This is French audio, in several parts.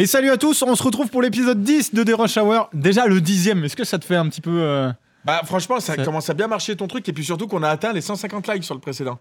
Et salut à tous, on se retrouve pour l'épisode 10 de The Rush Hour. Déjà le dixième, est-ce que ça te fait un petit peu... euh, Bah franchement, ça Ça- commence à bien marcher ton truc et puis surtout qu'on a atteint les 150 likes sur le précédent.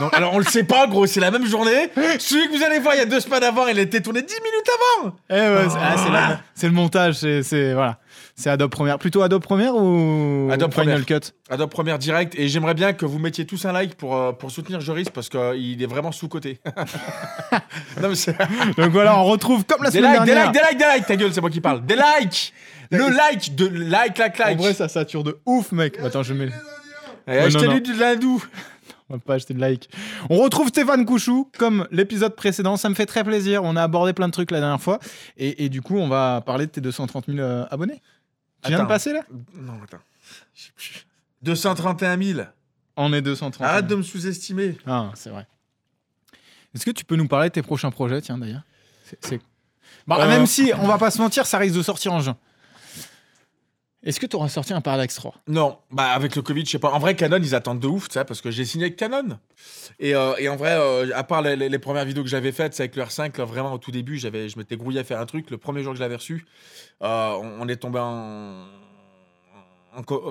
Donc, alors on le sait pas gros, c'est la même journée. Celui que vous allez voir il y a deux semaines avant, il a été tourné 10 minutes avant. Eh ouais, c'est ah, c'est la- c'est le montage, c'est- c'est... Voilà. C'est Adobe Premiere. Plutôt Adobe Premiere ou Adobe Final Premiere. Cut? Adobe Première direct et j'aimerais bien que vous mettiez tous un like pour, euh, pour soutenir Joris parce qu'il est vraiment sous-côté. non mais c'est... Donc voilà, on retrouve comme la Des semaine likes, des dernière. likes, des likes, des likes, ta gueule, c'est moi qui parle. Des likes Le like, de like, like, En like. vrai, ça sature de ouf, mec. Attends, je mets... Eh, Ouais, je non, t'ai non. lu de l'hindou. On va pas acheter de like. On retrouve Stéphane Couchou, comme l'épisode précédent. Ça me fait très plaisir. On a abordé plein de trucs la dernière fois. Et, et du coup, on va parler de tes 230 000 euh, abonnés. Tu viens de passer là? Non, attends. Je sais plus. 231 000. On est 230 000. Arrête de me sous-estimer. Ah, c'est vrai. Est-ce que tu peux nous parler de tes prochains projets, tiens, d'ailleurs C'est- c'est- Bah, Euh. Même si, on va pas se mentir, ça risque de sortir en juin. Est-ce que tu auras sorti un Parallax 3 Non, bah avec le Covid, je sais pas. En vrai, Canon, ils attendent de ouf, tu sais, parce que j'ai signé avec Canon. Et, euh, et en vrai, euh, à part les, les- les premières vidéos que j'avais faites, c'est avec le R5, là, vraiment au tout début, j'avais, je m'étais grouillé à faire un truc. Le premier jour que je l'avais reçu, euh, on, on est tombé en,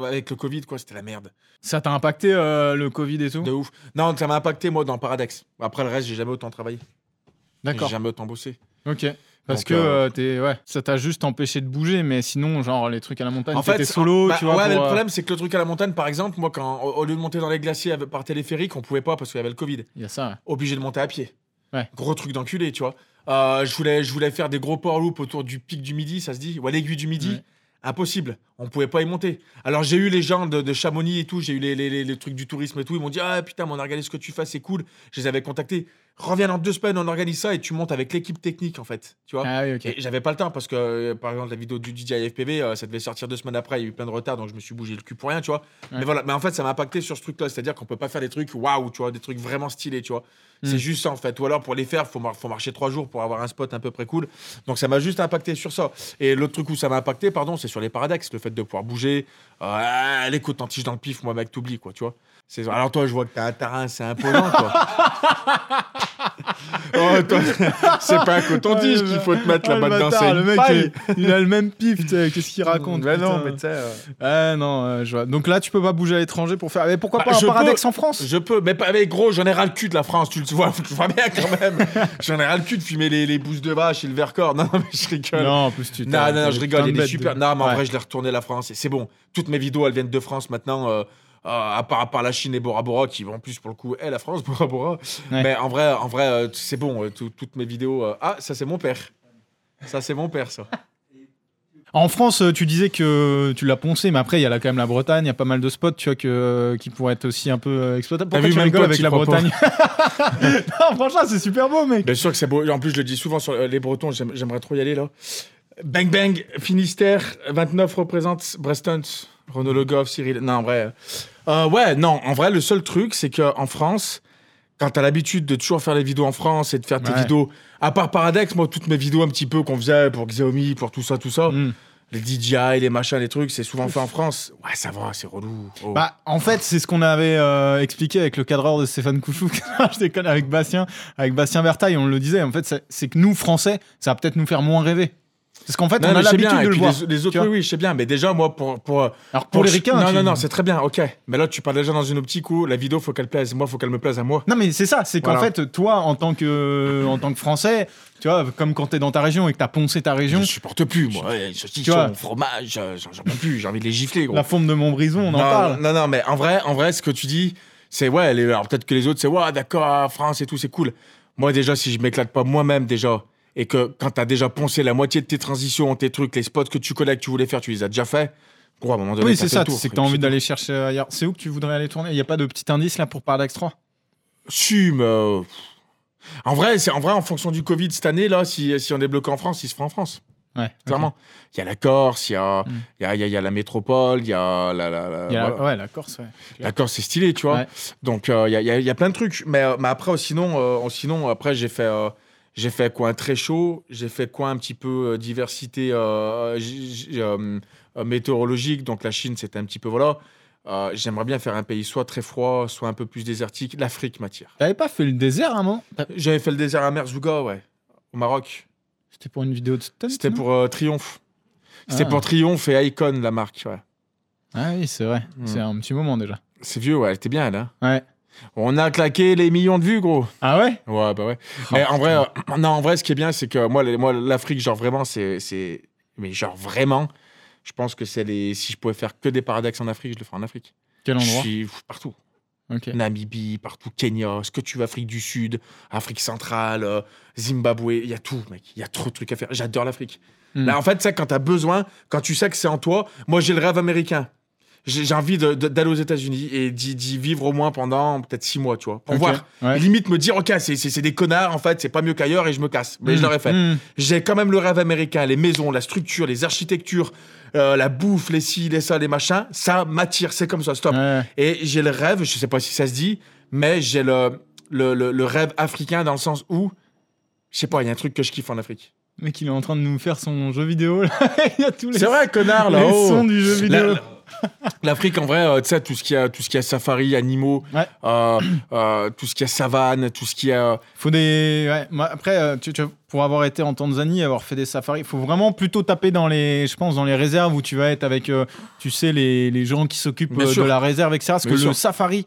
avec le Covid, quoi. C'était la merde, Ça t'a impacté euh, le Covid et tout? De ouf. Non, ça m'a impacté moi dans Paradex. Après le reste, j'ai jamais autant travaillé. J'ai D'accord. jamais autant bossé. Ok. Parce Donc, que euh, euh, t'es- ouais, ça t'a juste empêché de bouger, mais sinon, genre les trucs à la montagne, En t'étais fait, solo, bah, tu vois. Ouais, mais le euh, problème, c'est que le truc à la montagne, par exemple, moi, quand au, lieu de monter dans les glaciers par téléphérique, on pouvait pas parce qu'il y avait le Covid. Il y a ça. ouais. obligé de monter à pied. Ouais. Gros truc d'enculé, tu vois. Euh, je, voulais, je voulais faire des gros port loops autour du pic du midi, ça se dit, ou à l'aiguille du midi. Ouais. Impossible, on pouvait pas y monter. Alors j'ai eu les gens de, de Chamonix et tout, j'ai eu les, les- les- les trucs du tourisme et tout, ils m'ont dit Ah putain, mais on organise ce que tu fais, c'est cool. Je les avais contactés. Reviens dans deux semaines, on organise ça et tu montes avec l'équipe technique en fait, tu vois. Ah oui, ok. Et j'avais pas le temps parce que, euh, par exemple, la vidéo du DJI FPV, euh, ça devait sortir deux semaines après, il y a eu plein de retard, donc je me suis bougé le cul pour rien, tu vois. Ouais. Mais voilà, mais en fait, ça m'a impacté sur ce truc-là, c'est-à-dire qu'on peut pas faire des trucs waouh, tu vois, des trucs vraiment stylés, tu vois. Mm. C'est juste ça, en fait. Ou alors, pour les faire, faut, mar- faut marcher trois jours pour avoir un spot un peu près cool. Donc, ça m'a juste impacté sur ça. Et l'autre truc où ça m'a impacté, pardon, c'est sur les paradoxes, le fait de pouvoir bouger. Euh, les cotons-tiges dans le pif, moi, mec, t'oublies, quoi, tu vois. Alors, toi, je vois que t'as un terrain, c'est imposant, quoi. oh, toi, c'est pas un coton-tige le qu'il faut te mettre le là-bas dedans, c'est le mec, il, il a le même pif, qu'est-ce qu'il raconte Mais non, putain. mais tu sais. euh, non, euh, je vois. Donc là, tu peux pas bouger à l'étranger pour faire. Mais pourquoi Bah, pas un peux- en France? Je peux, mais avec gros, j'en ai ras le cul de la France, tu le vois, tu vois bien quand même. j'en ai ras le cul de fumer les, les bouses de vache et le Vercors. Non, mais je rigole. Non, en plus, tu Non, non, non, je rigole, il est super. de- Non, mais en Ouais. vrai, je l'ai retourné la France et c'est bon. Toutes mes vidéos, elles viennent de France maintenant. Euh, à, part, à part la Chine et Bora Bora, qui en plus pour le coup est la France, Bora Bora. Ouais. Mais en vrai, en vrai euh, c'est bon. euh, tout- toutes mes vidéos. Ah, ça, c'est mon père. Ça, c'est mon père, ça. En France, tu disais que tu l'as poncé, mais après, il y a là quand même la Bretagne, il y a pas mal de spots, tu vois, que, qui pourraient être aussi un peu exploitables. T'as Pourquoi vu, tu même rigoles avec la. Bretagne Non, franchement, c'est super beau, mec. Bien sûr que c'est beau. En plus, je le dis souvent sur les Bretons, j'aime- j'aimerais trop y aller là. Bang Bang, Finistère, 29 représente Breston, Renaud Le Goff, Cyril. Non, en vrai. Euh, ouais, non, en vrai, le seul truc, c'est qu'en France, quand t'as l'habitude de toujours faire les vidéos en France et de faire tes Ouais. vidéos, à part Paradex, moi, toutes mes vidéos un petit peu qu'on faisait pour Xiaomi, pour tout ça, tout ça, Mm. les DJI, les machins, les trucs, c'est souvent fait en France. Ouais, ça va, c'est relou. Oh. Bah, en fait, c'est ce qu'on avait euh, expliqué avec le cadreur de Stéphane Couchou. je déconne avec Bastien, avec Bastien Vertaille, on le disait. En fait, c'est- c'est que nous, Français, ça va peut-être nous faire moins rêver. Parce qu'en fait, Non, on a l'habitude de le voir. Les, autres, oui, oui, je sais bien. Mais déjà, moi, pour, pour, Alors pour les ricains, Non, tu- non, non, c'est très bien, ok. Mais là, tu parles déjà dans une optique où la vidéo, faut qu'elle plaise. Moi, faut qu'elle me plaise à moi. Non, mais c'est ça, c'est qu'en Voilà. fait, toi, en tant que, en tant que Français, tu vois, comme quand t'es dans ta région et que t'as poncé ta région, Je supporte plus, moi. Tu vois. fromage, euh, j'en j'en peux plus. J'ai envie de les gifler, gros. la forme de Montbrison, on en non, parle. Non, non, mais en vrai, en vrai, ce que tu dis, c'est ouais. les- alors peut-être que les autres, c'est ouais, d'accord, France et tout, c'est cool. Moi, déjà, si je m'éclate pas moi-même déjà, et que quand t'as déjà poncé la moitié de tes transitions, tes trucs, les spots que tu connais, que tu voulais faire, tu les as déjà fait. Gros, à un moment donné, Oui, c'est ça, c'est que frère, t'as envie d'aller chercher ailleurs. C'est où que tu voudrais aller tourner? Il n'y a pas de petit indice là pour Parallax 3 Si, mais. euh, En vrai, c'est en vrai en fonction du Covid cette année là, si, si on est bloqué en France, il se fera en France. Ouais. Clairement. Il y a la Corse, il y a, Mm. il y, a, il y a- la métropole, il y a la. la, la- Il y a la- voilà. Ouais, la Corse, ouais. La Corse, c'est stylé, tu vois. Donc euh, il y, a, il y a- plein de trucs. Mais, mais après, sinon, euh, sinon, après, j'ai fait. euh, j'ai fait coin très chaud, j'ai fait coin un petit peu euh, diversité euh, euh, météorologique, donc la Chine c'était un petit peu voilà. Euh, J'aimerais bien faire un pays soit très froid, soit un peu plus désertique. L'Afrique m'attire. T'avais pas fait le désert à un moment T'as- J'avais fait le désert à Merzouga, ouais, au Maroc. C'était pour une vidéo de stunt C'était pour euh, Triomphe. C'était Ah. pour Triomphe et Icon, la marque. Ouais. Ah oui, c'est vrai. Hmm. C'est un petit moment déjà. C'est vieux, ouais, elle était bien, elle. hein. Ouais. On a claqué les millions de vues, gros. Ah ouais? Ouais, bah ouais. Oh, mais en vrai, euh, non, en vrai, ce qui est bien, c'est que moi, les- moi l'Afrique, genre vraiment, c'est, c'est, mais genre vraiment, je pense que c'est les. Si je pouvais faire que des paradoxes en Afrique, je le ferais en Afrique. Quel Je endroit suis partout. Namibie, partout, Kenya, ce que tu veux, Afrique du Sud, Afrique centrale, euh, Zimbabwe, il y a tout, mec. Il y a trop de trucs à faire. J'adore l'Afrique. Hmm. Là, en fait, c'est quand tu as besoin, quand tu sais que c'est en toi. Moi, j'ai le rêve américain. J'ai envie de- de- d'aller aux États-Unis et d'y vivre au moins pendant peut-être six mois, tu vois. Pour voir. Ouais. Limite me dire, ok, c'est- des connards, en fait, c'est pas mieux qu'ailleurs et je me casse. Mais je Hmm. l'aurais fait. Hmm. J'ai quand même le rêve américain, les maisons, la structure, les architectures, euh, la bouffe, les ci, les ça, les machins. Ça m'attire, c'est comme ça, stop. Ouais. Et j'ai le rêve, je sais pas si ça se dit, mais j'ai le, le, le- le rêve africain dans le sens où, je sais pas, il y a un truc que je kiffe en Afrique. Mec, il est en train de nous faire son jeu vidéo. là. il y a tous les, C'est vrai, connard, les là. oh. sons du jeu vidéo. La- L'Afrique, en vrai, euh, tu sais, tout ce qui a, tout ce qui a safari, animaux, Ouais. euh, euh, tout ce qui a savane, tout ce qui a. Faut des. Ouais. Après, tu, tu- pour avoir été en Tanzanie, avoir fait des safaris, il faut vraiment plutôt taper dans les, je pense, dans les réserves où tu vas être avec, tu sais, les, les gens qui s'occupent de la réserve, etc. Parce Bien que le sûr. safari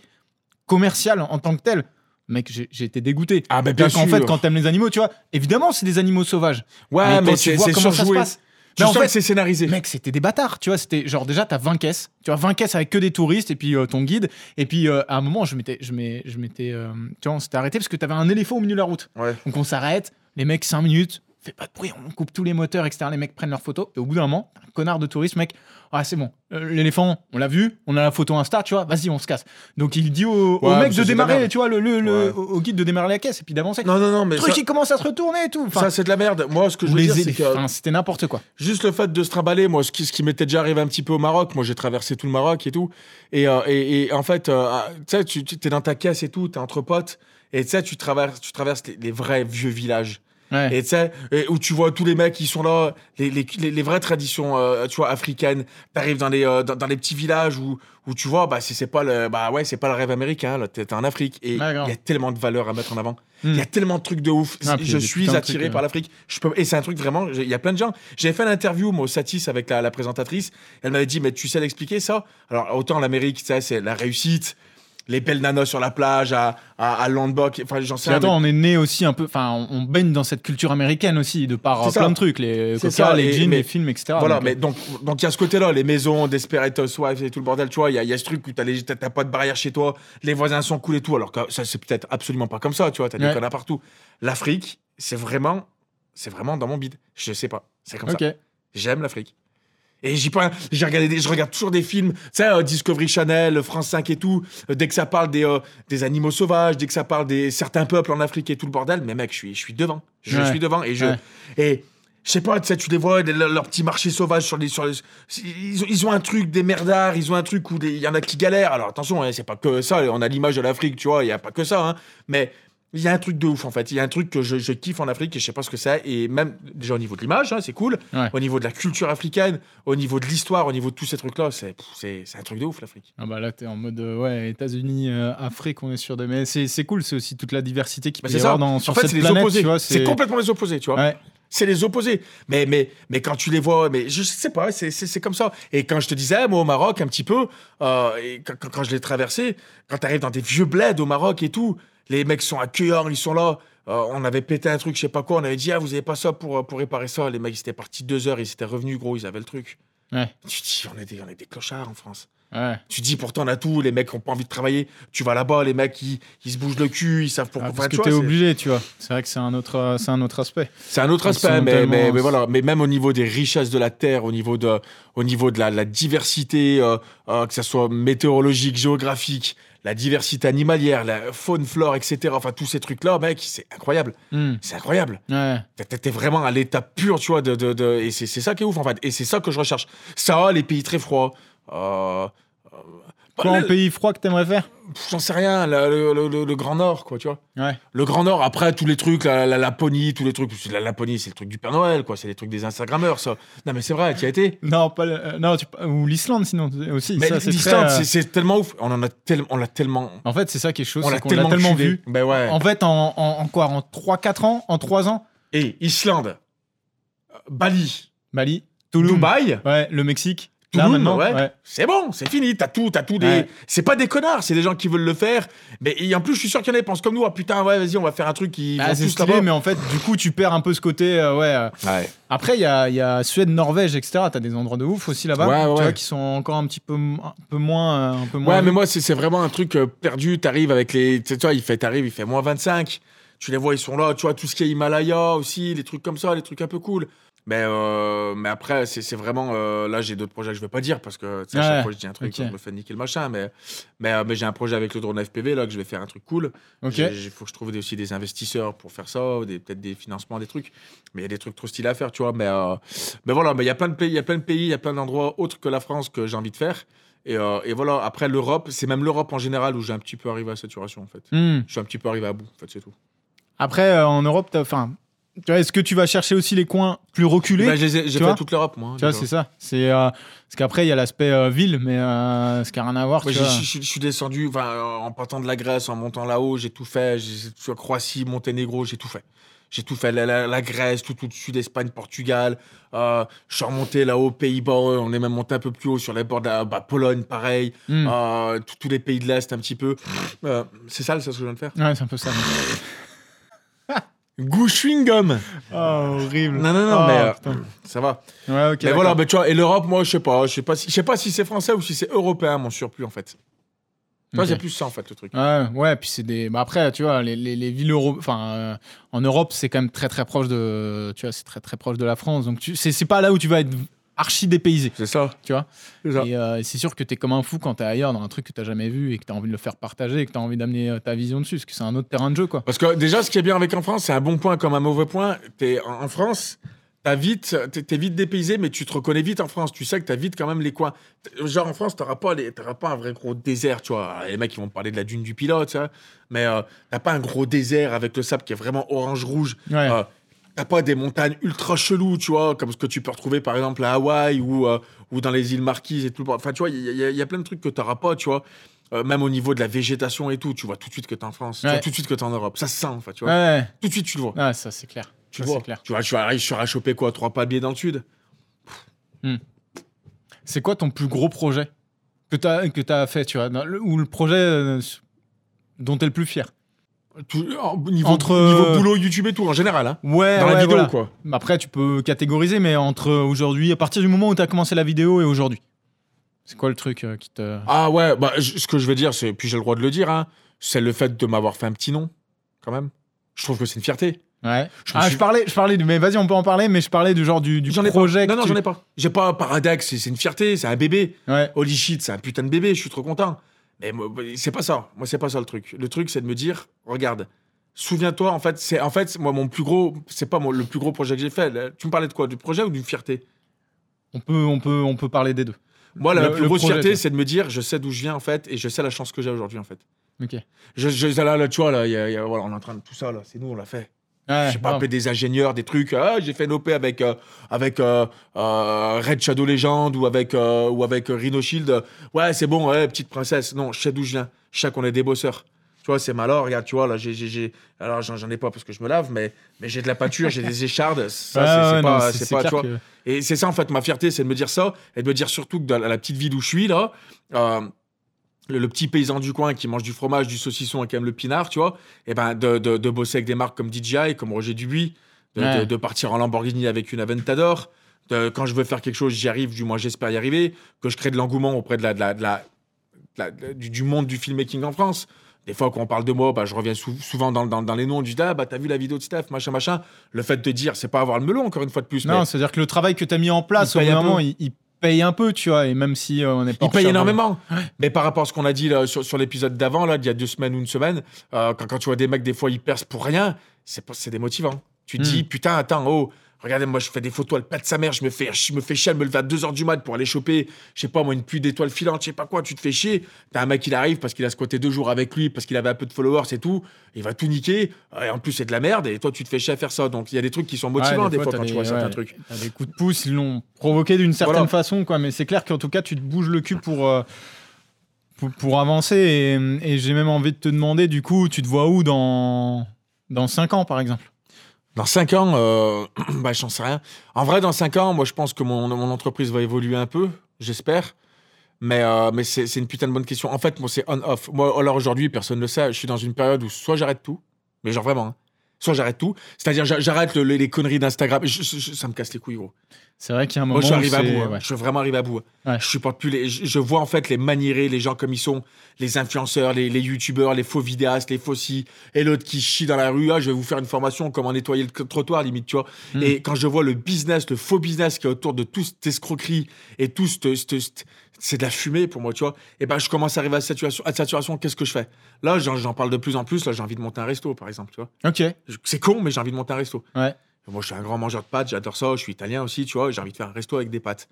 commercial en tant que tel, mec, j'ai été dégoûté. Ah, bah, bien qu'en fait, quand t'aimes les animaux, tu vois, évidemment, c'est des animaux sauvages. Ouais, mais, quand tu c'est vois comment ça se passe. Tu Mais en fait, c'est scénarisé. Mec, c'était des bâtards, tu vois. C'était genre déjà, t'as 20 caisses, tu vois, 20 caisses avec que des touristes et puis euh, ton guide. Et puis euh, à un moment, je m'étais, je m'ai- je m'étais, euh, tu vois, on s'était arrêté parce que t'avais un éléphant au milieu de la route. Ouais. Donc on s'arrête, les mecs 5 minutes, pas de bruit, on coupe tous les moteurs, etc. Les mecs prennent leurs photos et au bout d'un moment, un connard de touriste, mec. Ah c'est bon, Euh, l'éléphant, on l'a vu, on a la photo Insta, tu vois. Vas-y, on se casse. Donc il dit au, mec de démarrer, tu vois, le, le- le- Ouais. au guide de démarrer la caisse et puis d'avancer. Non, non, non, mais Le truc ça, il commence à se retourner et tout. Enfin, ça, c'est de la merde. Moi, ce que je veux dire, c'est éléphants, que enfin, c'était n'importe quoi. juste le fait de se trimballer, moi, ce qui, ce qui m'était déjà arrivé un petit peu au Maroc, moi, j'ai traversé tout le Maroc et tout. Et, euh, et, et en fait, euh, ah, tu sais, tu t'es dans ta caisse et tout, t'es entre potes. Et tu sais, tu traverses, tu traverses les, les vrais vieux villages. Ouais. Et tu sais, où tu vois tous les mecs qui sont là, les, les, les, vraies traditions, euh, tu vois, africaines. T'arrives dans les, euh, dans, dans les petits villages où, où tu vois, bah, c'est pas le, bah ouais, c'est pas le rêve américain, là, t'es en Afrique. Et il Ouais, y a tellement de valeurs à mettre en avant. Hmm. Il y a tellement de trucs de ouf. Ah, je suis attiré trucs, par euh. l'Afrique. Je peux... Et c'est un truc vraiment, j'ai- il y a plein de gens. J'avais fait l'interview, moi, au Satis, avec la, la présentatrice. Elle m'avait dit, mais tu sais l'expliquer, ça? Alors, autant l'Amérique, sais, c'est la réussite, les belles nanas sur la plage, à, à, à Landbock, enfin, j'en sais rien, attends, on est né aussi un peu, enfin, on, on baigne dans cette culture américaine aussi, de par euh, ça. plein de trucs, les coca, ça, les jeans, les films, etc. Voilà, Donc, mais euh, donc donc il y a ce côté-là, les maisons, Desperate Housewives et tout le bordel, tu vois, il y, y a ce truc où t'as pas de barrière chez toi, les voisins sont cool et tout, alors que ça c'est peut-être absolument pas comme ça, tu vois, t'as des Ouais. connards partout. L'Afrique, c'est vraiment, c'est vraiment dans mon bide. Je sais pas, c'est comme ça. J'aime l'Afrique. Et pas, j'ai regardé, des- je regarde toujours des films, tu sais, euh, Discovery Channel, France 5 et tout. euh, dès que ça parle des, euh, des animaux sauvages, dès que ça parle des certains peuples en Afrique et tout le bordel, mais mec, je suis, je suis devant. Je Ouais. suis devant et je, Ouais. et je sais pas, tu sais, tu les vois, leurs petits marchés sauvages sur les, sur les, ils ont, ils ont un truc des merdards, ils ont un truc où il y en a qui galèrent. Alors attention, hein, c'est pas que ça. On a l'image de l'Afrique, tu vois, il y a pas que ça, hein, mais il y a un truc de ouf en fait. Il y a un truc que je, je kiffe en Afrique et je sais pas ce que c'est. Et même déjà au niveau de l'image, hein, c'est cool. Ouais. Au niveau de la culture africaine, au niveau de l'histoire, au niveau de tous ces trucs-là, c'est c'est c'est un truc de ouf l'Afrique. Ah bah là, t'es en mode, euh, ouais, États-Unis, euh, Afrique, on est sûr de. Mais c'est c'est cool, c'est aussi toute la diversité qui Bah, peut c'est y ça. avoir dans, En fait, cette c'est les opposés. tu vois. C'est complètement les opposés, tu vois. Ouais. C'est les opposés. Mais, mais, mais quand tu les vois, mais je sais pas, c'est- c'est c'est comme ça. Et quand je te disais, moi, au Maroc, un petit peu, euh, et quand- quand je l'ai traversé, quand tu arrives dans des vieux bleds au Maroc et tout, les mecs sont accueillants, ils sont là. Euh, on avait pété un truc, je sais pas quoi, on avait dit, ah, vous avez pas ça pour, euh, pour réparer ça. Les mecs, ils étaient partis deux heures, ils étaient revenus, gros, ils avaient le truc. Ouais. Tu dis, on est des, on est des clochards en France. Ouais. Tu dis, pourtant, on a tout, les mecs ont pas envie de travailler. Tu vas là-bas, les mecs, ils, ils se bougent le cul, ils savent Ah, pourquoi. parce Enfin, que tu t'es obligé, tu vois. C'est vrai que c'est un autre, c'est un autre aspect. c'est un autre aspect, mais, tellement- mais, mais voilà. Mais même au niveau des richesses de la terre, au niveau de, au niveau de la, la diversité, euh, euh, que ça soit météorologique, géographique, la diversité animalière, la faune, flore, etc. Enfin, tous ces trucs-là, mec, c'est incroyable. Hmm. C'est incroyable. Ouais. T'es- vraiment à l'état pur, tu vois, de, de, de- et c'est c'est ça qui est ouf, en fait. Et c'est ça que je recherche. Ça, les pays très froids. Euh, euh, Quoi, bah, en le- pays froid que t'aimerais faire J'en sais rien, le, le- le- le- le Grand Nord, quoi, tu vois. Ouais. Le Grand Nord, après, tous les trucs, la, la Laponie, tous les trucs. La Laponie, c'est le truc du Père Noël, quoi. C'est les trucs des Instagrammeurs, ça. Non, mais c'est vrai, tu y as été. Non, pas le- euh, non tu- ou l'Islande sinon aussi. Mais l'Islande, euh, c'est- tellement ouf. On en a tellement. On l'a tellement. En fait, c'est ça qui est chaud, On c'est l'a tellement, vu. Ben ouais. En fait, en, en, en quoi En 3-4 ans En 3 ans Et Islande. Bali, Bali, Tulum. Dubaï. Ouais, le Mexique. Là, Tulum, maintenant, ouais. C'est bon, c'est fini, t'as tout, t'as tout des. Ouais. C'est pas des connards, c'est des gens qui veulent le faire. Mais et en plus, je suis sûr qu'il y en a qui pensent comme nous. Ah putain, ouais, vas-y, on va faire un truc qui. Ah, c'est stylé, mais en fait, du coup, tu perds un peu ce côté. euh, ouais. euh. Ouais. Après, il y a, il y a Suède, Norvège, etc. T'as des endroits de ouf aussi là-bas. Ouais, ouais, tu vois, qui sont encore un petit peu, un peu moins. euh, Un peu moins Ouais, mais moi, c'est vraiment un truc perdu. T'arrives avec les. Tu sais, toi, il fait, t'arrives, il fait moins 25. Tu les vois, ils sont là. Tu vois, tout ce qui est Himalaya aussi, les trucs comme ça, les trucs un peu cool. Mais, euh, mais après, c'est vraiment. euh, là, j'ai d'autres projets que je veux pas dire parce que Ouais, chaque fois, je dis un truc, ok. je me fais niquer le machin. Mais, mais, euh, mais j'ai un projet avec le drone FPV là que je vais faire un truc cool. Il faut que je trouve aussi des investisseurs pour faire ça, peut-être des financements, des trucs. Mais il y a des trucs trop stylés à faire, tu vois. Mais, euh, mais voilà, mais il y a plein de pays, il y a plein de pays, il y a plein d'endroits autres que la France que j'ai envie de faire. Et, euh, et voilà, après l'Europe, c'est même l'Europe en général où j'ai un petit peu arrivé à saturation en fait. Hmm. Je suis un petit peu arrivé à bout, en fait, c'est tout. Après, euh, en Europe, enfin, est-ce que tu vas chercher aussi les coins plus reculés Bah, j'ai fait toute l'Europe, moi. hein, Tu vois, c'est ça. C'est euh, parce qu'après, il y a l'aspect euh, ville, mais euh, ce qui a rien à voir. Je suis descendu en partant de la Grèce, en montant là-haut, j'ai tout fait. J'ai Croatie, Monténégro, j'ai tout fait. J'ai tout fait. La, la- la Grèce, tout au-dessus d'Espagne, Portugal. Euh, je suis remonté là-haut, Pays-Bas. On est même monté un peu plus haut sur les bords de la bah, Pologne, pareil. Hmm. Euh, tous- tous les pays de l'Est, un petit peu. Euh, c'est ça, c'est ce que je viens de faire? Ouais, c'est un peu ça. Goût chewing-gum. Oh, horrible. Non, non, non, Oh, mais euh, ça va. Ouais, ok. mais voilà, mais tu vois, et l'Europe, moi, je sais pas. Je sais pas si, je sais pas si c'est français ou si c'est européen, mon surplus, en fait. Tu vois, Ok. c'est plus ça, en fait, le truc. Ouais, ouais, puis c'est des. Bah après, tu vois, les, les, les villes euro... enfin, euh, en Europe, c'est quand même très très proche de. Tu vois, c'est très très proche de la France. Donc, tu... c'est pas là où tu vas être archi dépaysé, C'est ça. tu vois. Ça. Et euh, c'est sûr que t'es comme un fou quand t'es ailleurs dans un truc que t'as jamais vu et que t'as envie de le faire partager et que t'as envie d'amener euh, ta vision dessus, parce que c'est un autre terrain de jeu, quoi. Parce que déjà, ce qui est bien avec en France, c'est un bon point comme un mauvais point. T'es en, en France, t'as vite, t'es, vite dépaysé, mais tu te reconnais vite en France. Tu sais que t'as vite quand même les coins. Genre en France, t'auras pas, les- t'auras pas un vrai gros désert, tu vois. Les mecs, ils vont parler de la dune du pilote, ça. Mais euh, t'as pas un gros désert avec le sable qui est vraiment orange-rouge. Ouais. Euh, T'as pas des montagnes ultra cheloues, tu vois, comme ce que tu peux retrouver par exemple à Hawaï ou, euh, ou dans les îles Marquises et tout. Enfin, tu vois, il y, a- y y plein de trucs que t'auras pas, tu vois. Euh, même au niveau de la végétation et tout, tu vois tout de suite que t'es en France, tu vois tout de suite que t'es en Europe. Ça se sent, en fait, tu vois. Ouais, Tout de suite, tu le vois. ouais, ça c'est clair. Tu Ça, vois. clair. Tu vois, je suis arrivé, je à choper quoi Trois palmiers dans le sud C'est quoi ton plus gros projet que t'as que t'as fait, tu vois, dans le- ou le projet euh, dont t'es le plus fier? Tout- niveau, Entre, niveau boulot, YouTube et tout, en général. Hein. Ouais, Dans la ouais, vidéo, voilà. quoi. Après, tu peux catégoriser, mais entre aujourd'hui, à partir du moment où tu as commencé la vidéo et aujourd'hui, c'est quoi le truc euh, qui te. Ah ouais, bah, je- ce que je veux dire, c'est, puis j'ai le droit de le dire, hein, c'est le fait de m'avoir fait un petit nom, quand même. Je trouve que c'est une fierté. Ouais. Je ah, suis- je parlais, je parlais, mais vas-y, on peut en parler, mais je parlais du genre du, du J'en ai projet. pas. Non, non, tu- j'en ai pas. J'ai pas Paradex, c'est, c'est une fierté, c'est un bébé. Ouais. Holy shit, c'est un putain de bébé, je suis trop content. Mais moi, c'est pas ça. Moi, c'est pas ça le truc. Le truc, c'est de me dire, regarde, souviens-toi, en fait, c'est en fait, moi, mon plus gros, c'est pas le plus gros projet que j'ai fait. Là, Tu me parlais de quoi? Du projet ou d'une fierté? On peut, on peut, on peut parler des deux. Moi, la Le- plus le grosse projet, fierté, c'est de me dire, je sais d'où je viens, en fait, et je sais la chance que j'ai aujourd'hui, en fait. Ok. Je, je- là, là, tu vois, là, y a- y a- voilà, on est en train de tout ça, là, c'est nous, on l'a fait. Ouais, j'ai pas grave. appelé des ingénieurs, des trucs. Ah, j'ai fait une OP avec, euh, avec euh, euh, Red Shadow Legend ou avec, euh, ou avec euh, Rhino Shield. Ouais, c'est bon, ouais, petite princesse. Non, je sais d'où je viens. Je sais qu'on est des bosseurs. Tu vois, c'est malin. Regarde, tu vois, là, j'ai. Alors, j'en ai pas parce que je me lave, mais, mais j'ai de la peinture, j'ai des échardes. Ça, Ouais, c'est- pas. pas, tu vois. que- Et c'est ça, en fait, ma fierté, c'est de me dire ça et de me dire surtout que dans la petite ville où je suis, là, euh, le, le petit paysan du coin qui mange du fromage, du saucisson et qui aime le pinard, tu vois, et ben de, de, de bosser avec des marques comme DJI, comme Roger Dubuis, de, Ouais. de- de partir en Lamborghini avec une Aventador. quand je veux faire quelque chose, j'y arrive, du moins j'espère y arriver, que je crée de l'engouement auprès de la, de la, de la- de la- de- du, du monde du filmmaking en France. Des fois, quand on parle de moi, bah, je reviens sou- souvent dans, dans, dans les noms du ah, bah, t'as vu la vidéo de Steph, machin, machin. Le fait de dire, c'est pas avoir le melon, encore une fois de plus. Non, mais c'est-à-dire que le travail que tu as mis en place, Il au moment, il, il paye un peu, tu vois, et même si euh, on n'est pas. Il paye énormément. Mais par rapport à ce qu'on a dit là, sur, sur l'épisode d'avant, là, il y a deux semaines ou une semaine, euh, quand, quand tu vois des mecs, des fois, ils percent pour rien, c'est c'est démotivant. Tu te Mm. dis, putain, attends, oh, regardez, moi, je fais des photos, elle pète sa mère, je me fais, je me fais chier, elle me lève à 2h du mat pour aller choper, je sais pas, moi, une pluie d'étoiles filantes, je sais pas quoi, tu te fais chier. T'as un mec, il arrive parce qu'il a squatté deux jours avec lui, parce qu'il avait un peu de followers et tout, il va tout niquer, et en plus, c'est de la merde, et toi, tu te fais chier à faire ça. Donc, il y a des trucs qui sont Ouais, motivants, des, fois, quand des- tu vois certains ouais, trucs. t'as des coups de pouce, ils l'ont provoqué d'une certaine Voilà. façon, quoi. Mais c'est clair qu'en tout cas, tu te bouges le cul pour, euh, pour, pour avancer. Et, et j'ai même envie de te demander, du coup, tu te vois où dans, dans 5 ans, par exemple? Dans 5 ans, euh, bah, j'en sais rien. En vrai, dans 5 ans, moi, je pense que mon, entreprise va évoluer un peu, j'espère. Mais, euh, c'est une putain de bonne question. En fait, c'est on-off. Moi, alors aujourd'hui, personne ne le sait, je suis dans une période où soit j'arrête tout, mais genre vraiment, hein. Soit j'arrête tout. C'est-à-dire, j'a- j'arrête le- les, les conneries d'Instagram. Ça me casse les couilles, gros. C'est vrai qu'il y a un moment Moi, je suis arrivé à bout. hein. ouais. Je suis vraiment arrivé à bout. Ouais. Je supporte plus les. Je, je vois en fait les maniérés, les gens comme ils sont, les influenceurs, les, les youtubeurs, les faux vidéastes, les faux et l'autre qui chie dans la rue. Ah, je vais vous faire une formation comment nettoyer le trottoir, limite, tu vois. Mm. Et quand je vois le business, le faux business qui est autour de toute cette escroquerie et tout cette- cette- cette- c'est de la fumée pour moi, tu vois. Et ben, je commence à arriver à saturation. À saturation, qu'est-ce que je fais? Là, j'en parle de plus en plus. Là, j'ai envie de monter un resto, par exemple, tu vois. Ok. C'est con, mais j'ai envie de monter un resto. Ouais. Moi, je suis un grand mangeur de pâtes, j'adore ça. Je suis italien aussi, tu vois. J'ai envie de faire un resto avec des pâtes.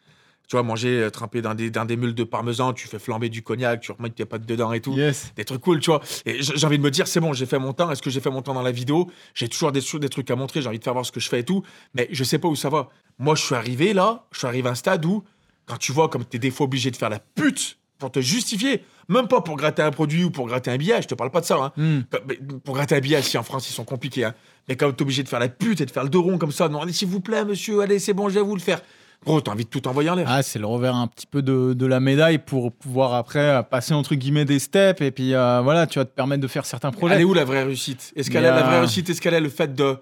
Tu vois, manger, euh, tremper dans des, dans des mules de parmesan, tu fais flamber du cognac, tu remets tes pâtes dedans et tout. Yes. Des trucs cool, tu vois. Et j'ai envie de me dire, c'est bon, j'ai fait mon temps. Est-ce que j'ai fait mon temps dans la vidéo? J'ai toujours des, des trucs à montrer, j'ai envie de faire voir ce que je fais et tout. Mais je sais pas où ça va. Moi, je suis arrivé là, je suis arrivé à un stade où, quand tu vois comme t'es des fois obligé de faire la pute pour te justifier, même pas pour gratter un produit ou pour gratter un billet, je te parle pas de ça, hein. Hmm. Pour gratter un billet, si en France, ils sont compliqués. Hein. Mais quand t'es obligé de faire la pute et de faire le dos rond comme ça, non, allez, s'il vous plaît, monsieur, allez, c'est bon, je vais vous le faire. Gros, t'as envie de tout envoyer en l'air. Ah, c'est le revers un petit peu de, de la médaille pour pouvoir après euh, passer entre guillemets des steps et puis euh, voilà, tu vas te permettre de faire certains projets. Elle est où la vraie réussite? Est-ce qu'elle est la vraie réussite? Est-ce qu'elle est le fait de,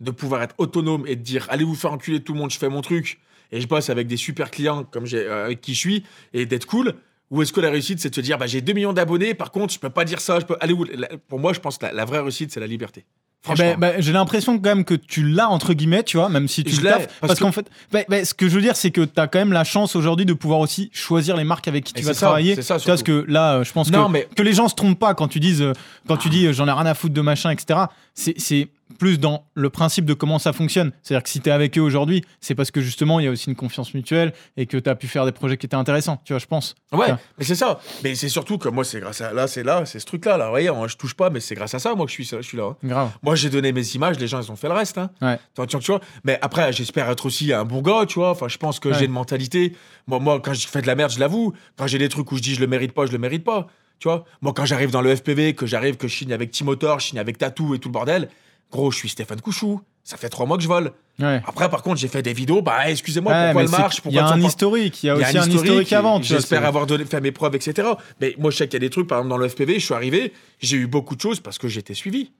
de pouvoir être autonome et de dire allez vous faire enculer tout le monde, je fais mon truc? Et je bosse avec des super clients comme j'ai euh, avec qui je suis et d'être cool ou est-ce que la réussite c'est de se dire bah, j'ai 2 millions d'abonnés par contre je peux pas dire ça je peux aller où La- pour moi je pense que la, la vraie réussite c'est la liberté Eh franchement ben, j'ai l'impression quand même que tu l'as entre guillemets, tu vois, même si tu Je le taffes. parce Parce, que- qu'en fait, ben, ce que je veux dire, c'est que tu as quand même la chance aujourd'hui de pouvoir aussi choisir les marques avec qui tu vas ça, travailler. c'est ça, parce que là, euh, je pense Non, que, mais- que les gens se trompent pas quand tu dises, euh, quand tu dis j'en ai rien à foutre de machin, etc. C'est c'est plus dans le principe de comment ça fonctionne. C'est-à-dire que si tu es avec eux aujourd'hui, c'est parce que justement, il y a aussi une confiance mutuelle et que tu as pu faire des projets qui étaient intéressants, tu vois, je pense. Ouais, mais c'est ça. Mais c'est surtout que moi, c'est grâce à là, c'est là, c'est ce truc-là. Là, voyez, je touche pas, mais c'est grâce à ça, moi, que je suis, je suis là. hein. Grave. Moi, j'ai donné mes images, les gens, ils ont fait le reste. Hein. Ouais. Tu, tu- tu vois. Mais après, j'espère être aussi un bon gars, tu vois. Enfin, je pense que Ouais. j'ai une mentalité. Moi, moi, quand je fais de la merde, je l'avoue. Quand j'ai des trucs où je dis je le mérite pas, je le mérite pas. Tu vois. Moi, quand j'arrive dans le FPV, que j'arrive, que je signe avec Timotor, je signe avec Tatou et tout le bordel. Gros, je suis Stéphane Couchou. Ça fait trois mois que je vole. Ouais. Après, par contre, j'ai fait des vidéos. Bah, excusez-moi, Ouais, pourquoi elle marche? Il y pourquoi a un historique, il y a aussi un historique avant. J'espère avoir donné, fait mes preuves, etc. Mais moi, je sais qu'il y a des trucs, par exemple, dans le FPV, je suis arrivé, j'ai eu beaucoup de choses parce que j'étais suivi.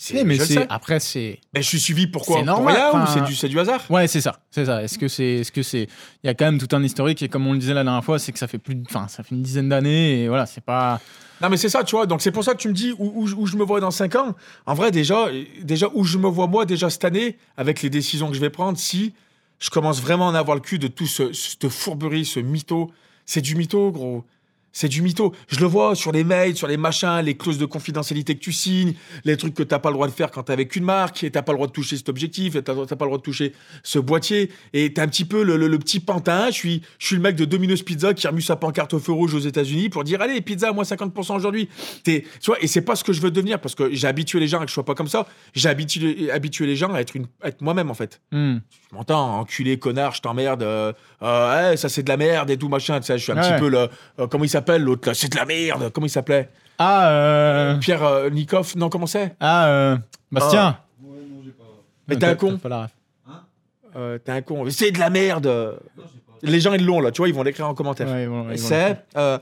C'est- mais c'est après c'est Mais je suis suivi pourquoi C'est Pour normal, rien ou c'est du, hasard? Ouais c'est ça c'est ça est-ce que c'est est-ce que c'est il y a quand même tout un historique et comme on le disait la dernière fois c'est que ça fait plus enfin ça fait une dizaine d'années et voilà c'est pas Non, mais c'est ça, tu vois. Donc, c'est pour ça que tu me dis où, où- où je me vois dans 5 ans. En vrai, déjà, déjà, où je me vois moi, déjà cette année, avec les décisions que je vais prendre, si je commence vraiment à en avoir le cul de tout ce, cette fourberie, ce mytho. C'est du mytho, gros. C'est du mytho. Je le vois sur les mails, sur les machins, les clauses de confidentialité que tu signes, les trucs que t'as pas le droit de faire quand t'es avec une marque, et t'as pas le droit de toucher cet objectif, et t'as pas le droit de toucher ce boîtier, et t'es un petit peu le, le- le petit pantin. Je suis, je suis le mec de Domino's Pizza qui a remis sa pancarte au feu rouge aux États-Unis pour dire allez pizza moins 50% aujourd'hui. T'es- Tu vois, et c'est pas ce que je veux devenir parce que j'ai habitué les gens à que je sois pas comme ça. J'ai habitué, habitué les gens à être une, à être moi-même en fait. Hmm. Je m'entends, enculé, connard, je t'emmerde, euh, euh, ouais, ça c'est de la merde et tout machin. Tu sais, je suis un Ouais. petit peu le, euh, comment il s'appelle l'autre là, c'est de la merde. Comment il s'appelait? Ah euh... Pierre euh, Nikov, non comment c'est? Ah euh... Bastien Mais Non, t'es un t'as- con. pas la ref. Euh, T'es un con. C'est de la merde. Les gens ils l'ont là, tu vois, ils vont l'écrire en commentaire. Ouais, c'est euh,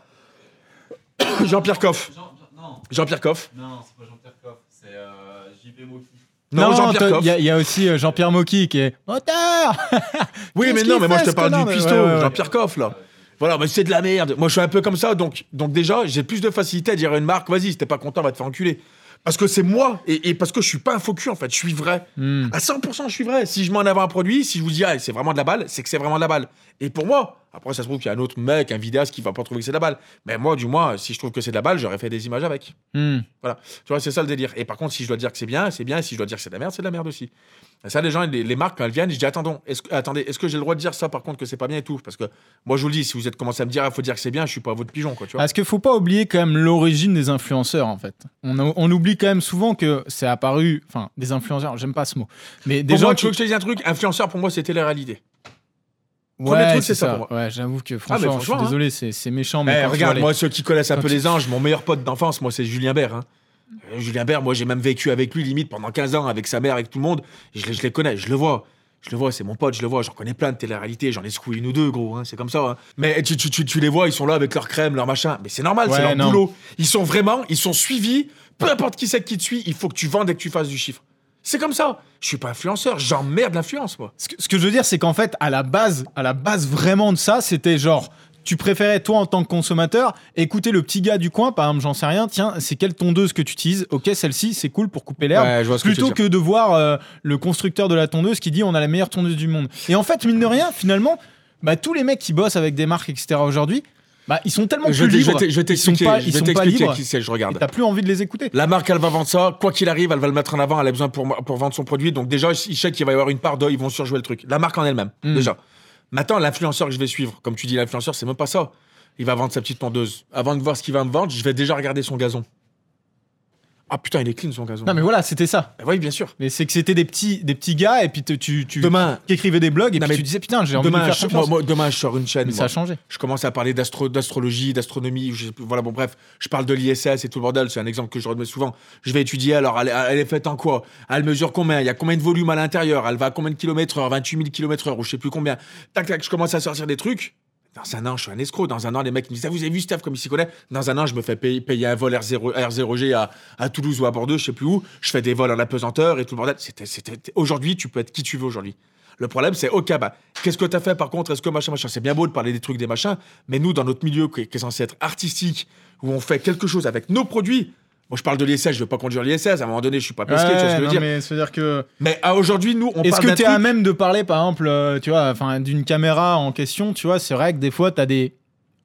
Jean-Pierre Coff. Jean- Jean- non, Jean-Pierre Coff. non, c'est pas Jean-Pierre Coff, c'est euh, JP Moki. Non, Jean-Pierre Coff. il y, a- il y a aussi euh, Jean-Pierre Mocky qui est moteur Oui, Qu'est-ce mais qu'il non, mais moi fait, je te ce parle connard du ouais, ouais, ouais. Jean-Pierre Coff là. Voilà, mais c'est de la merde. Moi je suis un peu comme ça, donc, donc déjà j'ai plus de facilité à dire à une marque, vas-y, si t'es pas content, va te faire enculer. Parce que c'est moi, et, et parce que je suis pas un faux cul en fait, je suis vrai. Hmm. À 100%, je suis vrai. Si je mets en avant un produit, si je vous dis, ah, c'est vraiment de la balle, c'est que c'est vraiment de la balle. Et pour moi, après, ça se trouve qu'il y a un autre mec, un vidéaste qui va pas trouver que c'est de la balle. Mais moi, du moins, si je trouve que c'est de la balle, j'aurais fait des images avec. Hmm. Voilà. Tu vois, c'est ça le délire. Et par contre, si je dois dire que c'est bien, c'est bien. Et si je dois dire que c'est de la merde, c'est de la merde aussi. Et ça, les gens, les, les marques, quand elles viennent, je dis, attendons, est-ce que, attendez, est-ce que j'ai le droit de dire ça, par contre, que c'est pas bien et tout? Parce que moi, je vous le dis, si vous êtes commencé à me dire, il faut dire que c'est bien, je suis pas votre pigeon, quoi, tu vois. Parce qu'il faut pas oublier quand même l'origine des influenceurs en fait. On, a- on oublie quand même souvent que c'est apparu, enfin des influenceurs, j'aime pas ce mot, mais des Pour gens moi, tu veux que je te dise un truc? Influenceur, pour moi, c'était la réalité. Premier truc, c'est ça pour Ouais, j'avoue que franchement, franchement, je suis désolé, c'est c'est méchant, mais Eh, quand tu regarde, vois moi, ceux qui connaissent un quand peu tu- les anges, mon meilleur pote d'enfance, moi, c'est Julien Bert. hein. Euh, Julien Bert, moi j'ai même vécu avec lui limite pendant 15 ans, avec sa mère, avec tout le monde. Je, les- je les connais, je le vois. Je le vois, c'est mon pote, je le vois. J'en connais plein de télé-réalité, j'en ai secoué une ou deux, gros, hein, c'est comme ça. hein. Mais tu, tu- tu- tu les vois, ils sont là avec leur crème, leur machin. Mais c'est normal, c'est leur non. boulot. Ils sont vraiment, ils sont suivis. Peu importe qui c'est qui te suit, il faut que tu vendes et que tu fasses du chiffre. C'est comme ça. Je suis pas influenceur, j'emmerde l'influence, moi. Ce que, ce que je veux dire, c'est qu'en fait, à la base, à la base vraiment de ça, c'était genre, tu préférais toi en tant que consommateur écouter le petit gars du coin, par exemple, j'en sais rien. Tiens, c'est quelle tondeuse que tu utilises? Ok, celle-ci, c'est cool pour couper l'herbe. Ouais, je vois ce que tu plutôt veux que de voir euh, le constructeur de la tondeuse qui dit on a la meilleure tondeuse du monde. Et en fait, mine de rien, finalement, bah, tous les mecs qui bossent avec des marques, etc. aujourd'hui, bah, ils sont tellement Je plus libres. je vais ils sont pas, libres. qui c'est, je regarde. t'as plus envie de les écouter. La marque, elle va vendre ça. Quoi qu'il arrive, elle va le mettre en avant. Elle a besoin pour, pour vendre son produit. Donc, déjà, ils savent qu'il va y avoir une part d'eux. Ils vont surjouer le truc. La marque en elle-même, Mm. déjà. Maintenant, l'influenceur que je vais suivre, comme tu dis, l'influenceur, c'est même pas ça. Il va vendre sa petite tondeuse. Avant de voir ce qu'il va me vendre, je vais déjà regarder son gazon. Ah putain, il est clean son gazon. Non, mais voilà, c'était ça. Bah oui, bien sûr. Mais c'est que c'était des petits, des petits gars, et puis te- tu, tu Demain, qui écrivais des blogs, et Non, puis mais tu disais putain, j'ai envie de demain, faire je, confiance. moi, moi, demain, je sors une chaîne. mais ça moi. a changé. Je commence à parler d'astro- d'astrologie, d'astronomie. je- Voilà, bon, bref, je parle de l'ISS et tout le bordel. C'est un exemple que je remets souvent. Je vais étudier. Alors, elle, elle est faite en quoi? Elle mesure combien? Il y a combien de volume à l'intérieur? Elle va à combien de kilomètres heure? 28 000 kilomètres heure ou je sais plus combien. Tac, tac, je commence à sortir des trucs. Dans un an, je suis un escroc. Dans un an, les mecs me disent Ah, vous avez vu Steph comme il s'y connaît? Dans un an, je me fais payer, un vol R0, R0G à, à Toulouse ou à Bordeaux, je sais plus où. Je fais des vols en apesanteur et tout le bordel. Aujourd'hui, tu peux être qui tu veux aujourd'hui. Le problème, c'est, OK, bah, qu'est-ce que tu as fait par contre? Est-ce que machin, machin? C'est bien beau de parler des trucs, des machins, mais nous, dans notre milieu qui est censé être artistique, où on fait quelque chose avec nos produits, moi je parle de l'ISS, je veux pas conduire l'ISS, à un moment donné, je suis pas pesqué, tu vois ce que je veux dire. mais c'est-à-dire que. Mais à aujourd'hui, nous, on Est-ce que tu es à même de parler, par exemple, euh, tu vois, enfin, d'une caméra en question, tu vois, c'est vrai que des fois, tu as des.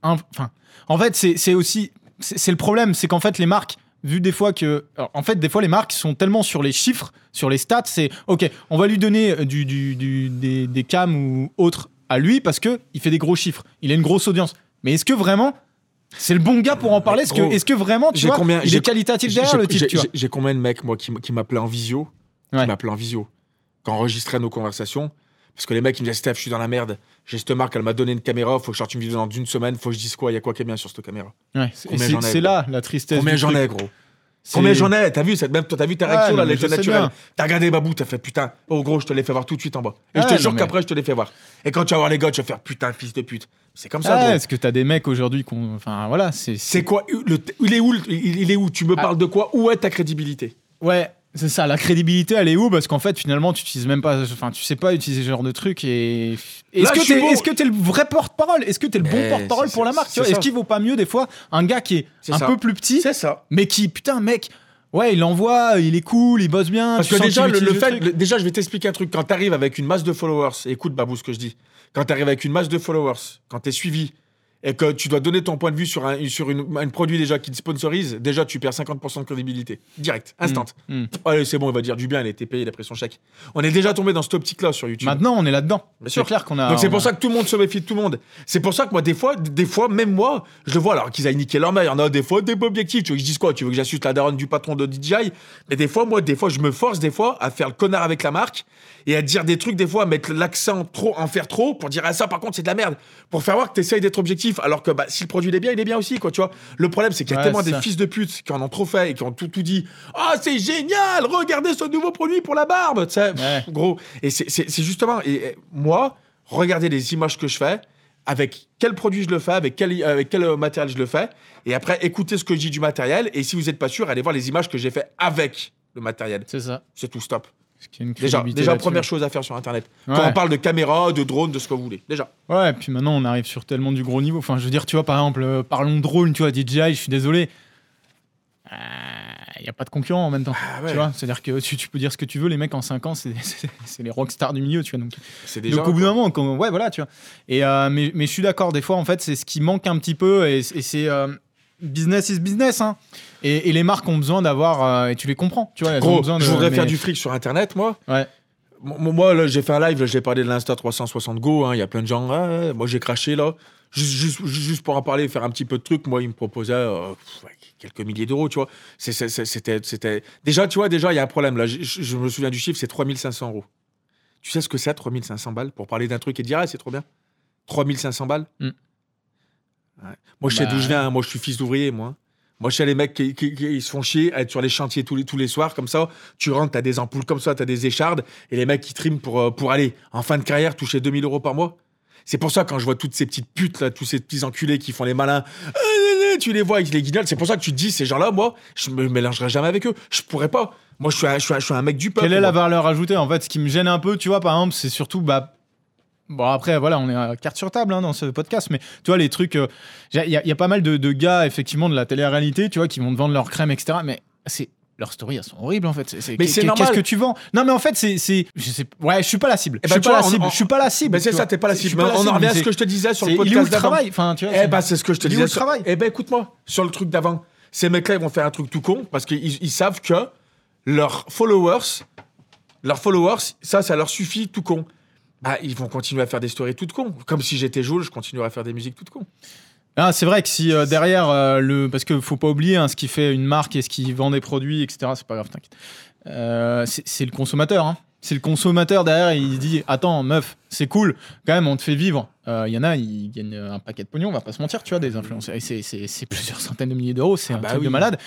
Enfin, en fait, c'est aussi. C'est le problème, c'est qu'en fait, les marques, vu des fois que. alors, en fait, des fois, les marques sont tellement sur les chiffres, sur les stats, c'est OK, on va lui donner euh, du, du, du- des, des cams ou autres à lui parce que il fait des gros chiffres, il a une grosse audience. Mais est-ce que vraiment. C'est le bon gars pour en parler Est-ce que, vraiment, tu vois, combien- il est qualitatif derrière le titre, j'ai- combien de mecs, moi, qui, qui m'appelaient en visio? Ouais. Qui m'appelaient en visio. Quand enregistrait nos conversations. Parce que les mecs, ils me disaient Steph, je suis dans la merde. J'ai cette marque, elle m'a donné une caméra. Faut que je sorte une vidéo dans une semaine. Faut que je dise quoi Il y a quoi qui est bien sur cette caméra Ouais, c'est- là la tristesse. Combien j'en ai, gros? Combien j'en ai? T'as vu, cette même, t'as vu ta réaction, là, mais l'effet je sais naturel. bien. T'as regardé Babou, t'as fait putain. Oh, gros, je te l'ai fait voir tout de suite en bas. Et je te jure mais- qu'après, je te l'ai fait voir. Et quand tu vas voir les gars, tu vas faire putain, fils de pute. C'est comme ça, Ah. Est-ce que t'as des mecs aujourd'hui qu'on. Enfin voilà, c'est. C'est quoi le, Il est où le- il, est où? Tu me Ah. parles de quoi? Où est ta crédibilité? Ouais, c'est ça. La crédibilité, elle est où? Parce qu'en fait, finalement, tu utilises même pas. Enfin, tu sais pas utiliser ce genre de truc. Et. Est-ce que que t'es le vrai porte-parole? Est-ce que t'es le bon porte-parole pour la marque? Tu Est-ce qu'il vaut pas mieux des fois un gars qui est, un ça. peu plus petit, C'est ça. mais qui, putain, mec. Ouais, il envoie, il est cool, il bosse bien. Parce tu que sens déjà, le, fait, le- déjà, je vais t'expliquer un truc. Quand tu arrives avec une masse de followers, écoute Babou ce que je dis. Quand tu arrives avec une masse de followers, quand tu es suivi et que tu dois donner ton point de vue sur un, sur une, un produit déjà qui te sponsorise, déjà tu perds 50% de crédibilité. Direct, instant. Mm. Allez, c'est bon, il va dire du bien, il a été payé, il a pris son chèque. On est déjà tombé dans cette optique-là sur YouTube. Maintenant, on est là-dedans. Bien C'est sûr. clair qu'on a. Donc c'est pour a- ça que tout le monde se méfie de tout le monde. C'est pour ça que moi, des fois, des fois, même moi, je le vois alors qu'ils aillent niquer leur mère. Il y en a des fois des objectifs. Tu veux que je dise quoi? Tu veux que j'assiste la daronne du patron de DJI Mais des fois, moi, des fois, je me force des fois à faire le connard avec la marque et à dire des trucs des fois, à mettre l'accent trop, en faire trop pour dire ah ça par contre c'est de la merde, pour faire voir que tu essayes d'être objectif. Alors que bah, si le produit il est bien, il est bien aussi quoi. Tu vois Le problème c'est qu'il y a Ouais, tellement des ça. fils de pute qui en ont trop fait et qui ont tout tout dit. Ah c'est génial, regardez ce nouveau produit pour la barbe. Tu sais, Ouais. gros. Et c'est- justement, et, et moi, regardez les images que je fais, avec quel produit je le fais, avec quel, avec quel euh, matériel je le fais, et après écoutez ce que je dis du matériel, et si vous n'êtes pas sûr, allez voir les images que j'ai fait avec le matériel. C'est ça. C'est tout, stop. Une Déjà, première chose à faire sur Internet. Ouais. Quand on parle de caméra, de drone, de ce que vous voulez. Déjà. Ouais, et puis maintenant on arrive sur tellement du gros niveau. Enfin, je veux dire, tu vois, par exemple, euh, parlons de drone, tu vois, DJI, je suis désolé. Il n'y a pas de concurrent en même temps. Ah ouais. Tu vois, c'est-à-dire que tu, tu peux dire ce que tu veux, les mecs en 5 ans, c'est- les rockstars du milieu, tu vois. Donc, déjà. donc au bout d'un moment, quand- ouais, voilà, tu vois. Et, euh, mais, mais je suis d'accord, des fois, en fait, c'est ce qui manque un petit peu, et, et c'est euh, business is business, hein. Et, et les marques ont besoin d'avoir, euh, et tu les comprends, tu vois. elles ont Gros, besoin de- je voudrais mais- faire du fric sur Internet, moi. Ouais. Moi, moi, là, j'ai fait un live, là, j'ai parlé de l'Insta 360 Go. hein, Il y a plein de gens. ah, ouais, moi, j'ai craché là. Juste, juste, juste pour en parler, faire un petit peu de trucs. Moi, ils me proposaient euh, pff, ouais, quelques milliers d'euros, tu vois. C'est- c'est- c'est- C'était, c'était. Déjà, tu vois, déjà, il y a un problème là. Je, je- je me souviens du chiffre, c'est 3500 euros. Tu sais ce que c'est, 3500 balles? Pour parler d'un truc et dire, ah, c'est trop bien. 3500 balles? Mm. Ouais. Moi, je sais Bah, d'où je viens. hein. Moi, je suis fils d'ouvrier, moi. Moi, je sais les mecs qui, qui- qui- ils se font chier à être sur les chantiers tous les, tous les soirs, comme ça. Tu rentres, t'as des ampoules comme ça, t'as des échardes, et les mecs qui triment pour, euh, pour aller, en fin de carrière, toucher 2000 euros par mois. C'est pour ça, quand je vois toutes ces petites putes, là, tous ces petits enculés qui font les malins, euh, tu les vois avec les guignols, c'est pour ça que tu te dis, ces gens-là, moi, je me mélangerai jamais avec eux. Je pourrais pas. Moi, je suis un, je suis un, je suis un mec du peuple. Quelle est la valeur ajoutée En fait, ce qui me gêne un peu, tu vois, par exemple, c'est surtout. Bah, bon, après, voilà, on est à carte sur table hein, dans ce podcast, mais tu vois, les trucs. euh, Il y, a- il y a pas mal de, de gars, effectivement, de la télé-réalité, tu vois, qui vont te vendre leur crème, etc. Mais c'est. Leurs stories, elles sont horribles en fait. Mais c'est normal. Qu'est-ce que tu vends? Non, mais en fait, c'est. c'est- Je sais. Ouais, je suis pas la cible. Eh je ben, suis tu pas la vois, cible. on- Je suis pas la cible. Ben, c'est ça, t'es pas la Je suis cible. pas la on en revient à ce que je te disais sur le Il est où podcast le travail Enfin, tu vois, Eh ben, c'est ce que je te Il est où disais. travail Eh ben, écoute-moi, sur le truc d'avant, ces mecs-là, ils vont faire un truc tout con parce qu'ils ils savent que leurs followers, leurs followers, ça, ça leur suffit tout con. Bah, ils vont continuer à faire des stories toutes con. Comme si j'étais Joule, je continuerais à faire des musiques toutes con. Ah, c'est vrai que si euh, derrière euh, le. Parce qu'il faut pas oublier hein, ce qui fait une marque et ce qui vend des produits, etc. C'est pas grave, t'inquiète. Euh, c'est le consommateur. hein. C'est le consommateur derrière, il dit Attends, meuf, c'est cool, quand même, on te fait vivre. Euh, Il y en a, ils gagnent un paquet de pognon, on va pas se mentir, tu vois, des influenceurs. C'est- plusieurs centaines de milliers d'euros, c'est Ah un bah truc de malade.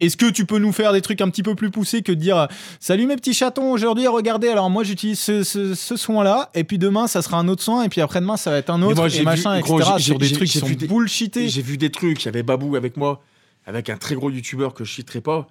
Est-ce que tu peux nous faire des trucs un petit peu plus poussés que de dire Salut mes petits chatons, aujourd'hui, regardez, alors moi j'utilise ce, ce, ce soin-là, et puis demain ça sera un autre soin, et puis après-demain ça va être un autre, moi, et j'ai vu- machin, gros, etc. sur des trucs j'ai qui vu sont des- bullshités. J'ai vu des trucs, il y avait Babou avec moi, avec un très gros youtubeur que je citerai pas.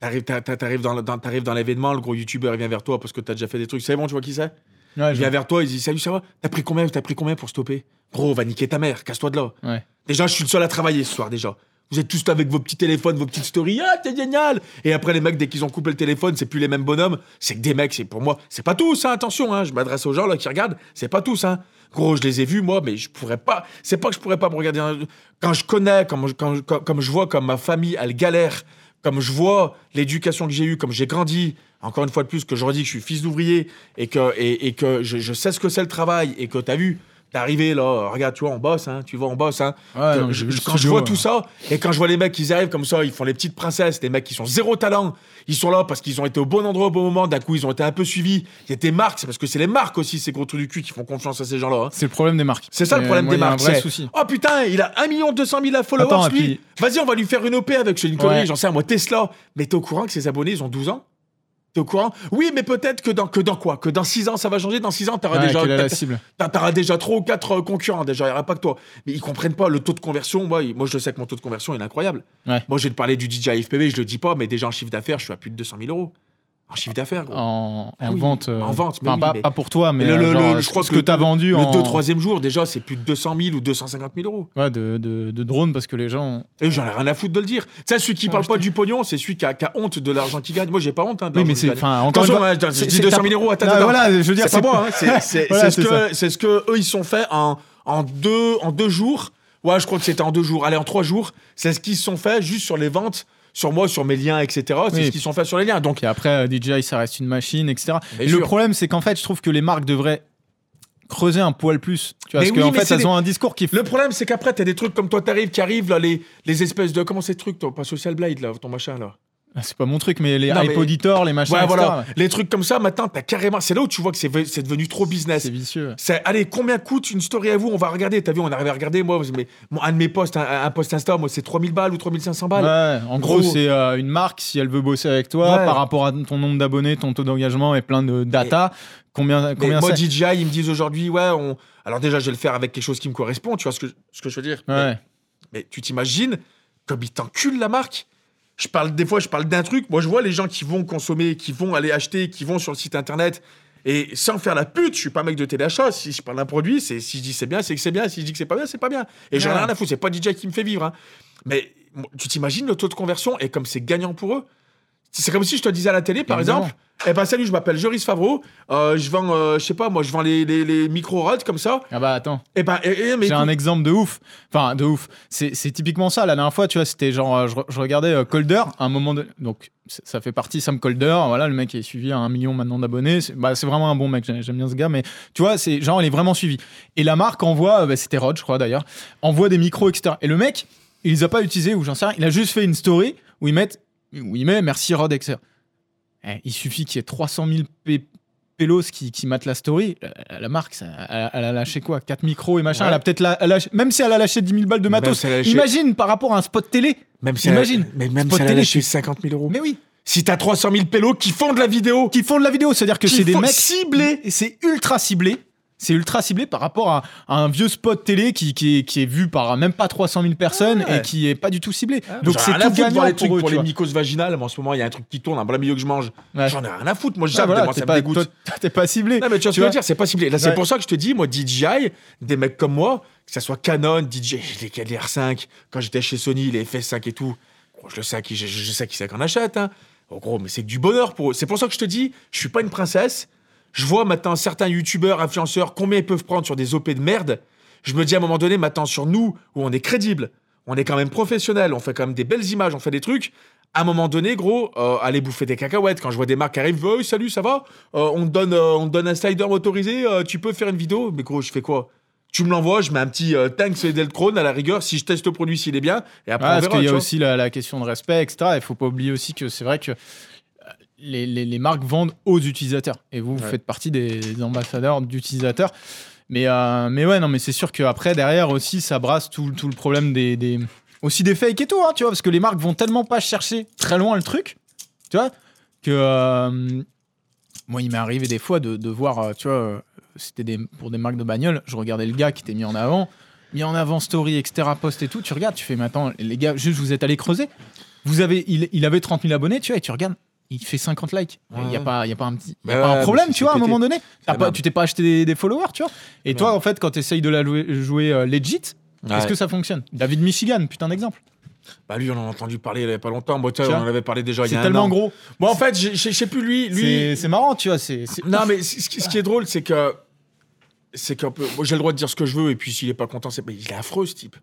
T'arrives, t'a- t'a- t'arrives dans, t'arrives dans l'événement, le gros youtubeur il vient vers toi parce que t'as déjà fait des trucs. C'est bon, tu vois qui c'est? Ouais, Il vient vers toi, il dit Salut, ça va? T'as pris combien T'as pris combien pour stopper? Gros, va niquer ta mère, casse-toi de là. Ouais. Déjà, je suis le seul à travailler ce soir, déjà. Vous êtes tous là avec vos petits téléphones, vos petites stories. Ah, t'es génial Et après, les mecs, dès qu'ils ont coupé le téléphone, c'est plus les mêmes bonhommes. C'est que des mecs, c'est pour moi. C'est pas tous, hein, attention, hein, je m'adresse aux gens là qui regardent. C'est pas tous, hein. Gros, je les ai vus, moi, mais je pourrais pas. C'est pas que je pourrais pas me regarder. Quand je connais, comme quand, comme, je vois comme ma famille, elle galère, comme je vois l'éducation que j'ai eue, comme j'ai grandi, encore une fois de plus, que je redis que je suis fils d'ouvrier et que, et, et que je, je sais ce que c'est le travail et que t'as vu, arrivé là, regarde, tu vois, on bosse, hein, tu vois, on bosse, hein. Ouais, non, je- quand je vois ouais. tout ça, et quand je vois les mecs qui arrivent comme ça, ils font les petites princesses, des mecs qui sont zéro talent, ils sont là parce qu'ils ont été au bon endroit au bon moment, d'un coup ils ont été un peu suivis, il y a des marques, c'est parce que c'est les marques aussi, ces gros trucs du cul qui font confiance à ces gens-là. hein. C'est le problème des marques. C'est ça le problème moi, des marques. c'est, souci. Oh putain, il a 1 200 000 followers, Attends, lui. puis- Vas-y, on va lui faire une OP avec c'est une connerie, Ouais. j'en sais moi, Tesla. Mais t'es au courant que ses abonnés, ils ont 12 ans? T'es au courant? Oui, mais peut-être que dans, que dans quoi? Que dans 6 ans, ça va changer? Dans 6 ans, t'auras Ouais, déjà. déjà trois ou quatre euh, concurrents, déjà, il n'y aura pas que toi. Mais ils comprennent pas le taux de conversion. Moi, moi, je sais que mon taux de conversion il est incroyable. Ouais. Moi, je vais te parler du DJ FPV, je le dis pas, mais déjà en chiffre d'affaires, je suis à plus de 200 000 euros. En chiffre d'affaires, gros. en, Ah en oui, vente. euh, en vente, mais enfin, oui, pas, mais- pas pour toi, mais le, euh, le- genre, le- je crois ce que, que tu as vendu le en 2-3e jour, déjà, c'est plus de 200 000 ou 250 000 euros. ouais, de, de, de drones parce que les gens. Et j'en ai rien à foutre de le dire. Tu sais, celui qui Ouais, parle pas du pognon, c'est celui qui a, qui a honte de l'argent qu'il gagne. Moi, j'ai pas honte. Hein, de Oui, mais c'est. encore une Attention, fois. hein, je dis c'est 200 ta- 000 euros. Attends, attends. Voilà, je veux dire, C'est moi. C'est ce que eux ils sont fait en deux jours. Ouais, je crois que c'était en deux jours. Allez, en trois jours. C'est ce qu'ils se sont fait juste sur les ventes, sur moi, sur mes liens, etc. C'est Oui. ce qu'ils sont fait sur les liens. Donc, Et après, euh, DJI, ça reste une machine, etc. Et le sûr. problème, c'est qu'en fait, je trouve que les marques devraient creuser un poil plus. Tu vois, Mais parce oui, qu'en fait, elles des- ont un discours qui. le problème, c'est qu'après, t'as des trucs comme toi, t'arrives, qui arrivent là, les les espèces de comment ces trucs, toi, pas Social Blade là, ton machin là. Ah, C'est pas mon truc, mais les Non, mais- iPoditors, les machins, Ouais, etc. voilà. Les trucs comme ça, maintenant, t'as carrément. C'est là où tu vois que c'est ve- c'est devenu trop business. C'est vicieux. Allez, combien coûte une story à vous? On va regarder. T'as vu, on arrive à regarder. Moi, mais, un de mes posts, un, un post Insta, moi, c'est 3000 balles ou 3500 balles. Ouais, en gros, Gros. c'est euh, une marque, si elle veut bosser avec toi, Ouais. par rapport à ton nombre d'abonnés, ton taux d'engagement et plein de data, combien, Mais combien moi, DJI, ils me disent aujourd'hui, ouais, on. Alors, déjà, je vais le faire avec quelque chose qui me correspond. Tu vois ce que, ce que je veux dire mais, Ouais. mais tu t'imagines comme ils t'enculent la marque? Je parle des fois, je parle d'un truc. Moi, je vois les gens qui vont consommer, qui vont aller acheter, qui vont sur le site internet. Et sans faire la pute, je suis pas mec de téléachat. Si je parle d'un produit, c'est si je dis c'est bien, c'est que c'est bien. Si je dis que c'est pas bien, c'est pas bien. Et j'en ai rien à foutre. C'est pas DJ qui me fait vivre. hein. Mais tu t'imagines le taux de conversion? Et comme c'est gagnant pour eux. C'est comme si je te disais à la télé, par Évidemment. exemple, eh ben salut, je m'appelle Joris Favreau, euh, je vends, euh, je sais pas, moi, je vends les, les, les micro-rods comme ça. Ah bah attends, Et ben, et, et- mais j'ai écoute, un exemple de ouf. Enfin, de ouf. C'est c'est typiquement ça. La dernière fois, tu vois, c'était genre, euh, je, re- je regardais euh, Colder, à un moment de. Donc, ça fait partie Sam Colder. Voilà, le mec est suivi à un million maintenant d'abonnés. C'est bah, c'est vraiment un bon mec. J'aime j'aime bien ce gars. Mais tu vois, c'est genre, il est vraiment suivi. Et la marque envoie, euh, bah, c'était Rod, je crois d'ailleurs, envoie des micros, etc. Et le mec, il les a pas utilisés ou j'en sais rien. Il a juste fait une story où il met, il met merci Rod, etc. Eh, il suffit qu'il y ait 300 000 p- pélos qui, qui matent la story, la, la marque, ça, elle, elle a lâché quoi? 4 micros et machin. Ouais. Elle a peut-être la- a lâché- même si elle a lâché 10 000 balles de matos. a lâché- Imagine par rapport à un spot télé. Même si Imagine. Elle, mais même Spot si elle a télé, lâché tu- 50 000 euros. Mais oui. Si t'as 300 000 pélos qui font de la vidéo, Qui font de la vidéo, c'est-à-dire que c'est des mecs ciblés. Et c'est ultra ciblé. C'est ultra ciblé par rapport à, à un vieux spot télé qui, qui, est, qui est vu par même pas 300 000 personnes Ouais. et qui est pas du tout ciblé. Donc Donc c'est tout foutre de voir gagnant les trucs pour eux. pour les mycoses vaginales. Mais en ce moment, il y a un truc qui tourne en plein milieu que je mange. Ouais. J'en ai rien à foutre. Moi, Ouais, j'aime, voilà, moi, t'es ça me pas, dégoûte. toi, t'es pas ciblé. Non, mais tu vois ce que je veux dire, c'est pas ciblé. Là, c'est pour ça que je te dis, moi, DJI, des mecs comme moi, que ça soit Canon, DJI, les, les R5, quand j'étais chez Sony, les FS5 et tout, gros, je le sais à qui, je, je sais qui c'est qu'on achète. Hein. Oh, gros, mais c'est du bonheur pour eux. C'est pour ça que je te dis, je suis pas une princesse. Je vois maintenant certains youtubeurs, influenceurs, combien ils peuvent prendre sur des OP de merde. Je me dis à un moment donné, maintenant, sur nous, où on est crédible, on est quand même professionnel, on fait quand même des belles images, on fait des trucs. À un moment donné, gros, euh, aller bouffer des cacahuètes. Quand je vois des marques qui arrivent, oh, salut, ça va? Euh, on, te donne, euh, on te donne un slider motorisé, tu peux faire une vidéo? Mais gros, je fais quoi? Tu me l'envoies, je mets un petit euh, sur Deltron à la rigueur, si je teste le produit, s'il est bien. Et après, Ah, on parce qu'il y a aussi la, la question de respect, etc. Il faut pas oublier aussi que c'est vrai que les, les- les marques vendent aux utilisateurs. Et vous, vous Ouais. faites partie des, des ambassadeurs d'utilisateurs. Mais, euh, mais ouais, non, mais c'est sûr qu'après, derrière aussi, ça brasse tout, tout le problème des, des- aussi des fakes et tout, hein, tu vois, parce que les marques vont tellement pas chercher très loin le truc, tu vois, que euh, moi, il m'est arrivé des fois de, de voir, euh, tu vois, c'était des, pour des marques de bagnole, je regardais le gars qui était mis en avant, mis en avant story, etc., post et tout, tu regardes, tu fais, mais attends, les gars, juste vous êtes allés creuser, vous avez, il, il avait 30 000 abonnés, tu vois, et tu regardes, il fait 50 likes. Il n'y a, pas- y a pas un petit Ouais, pas un problème, tu c'est vois, à un moment donné. T'as la pas, tu t'es pas acheté des, des followers, tu vois. Et toi, en fait, quand tu essayes de la jouer, jouer euh, legit, est-ce que ça fonctionne? David Michigan, putain d'exemple. Bah, lui, on en a entendu parler il y a pas longtemps. Bon, tu vois, Tiens. on en avait parlé déjà il y C'est a un tellement an. gros. Bon, en fait, je sais plus lui. lui C'est c'est marrant, tu vois. C'est c'est- Non, mais ce qui, ce qui est drôle, c'est que. C'est qu'un peu. Moi, j'ai le droit de dire ce que je veux, et puis s'il est pas content, c'est. Il est affreux, ce type.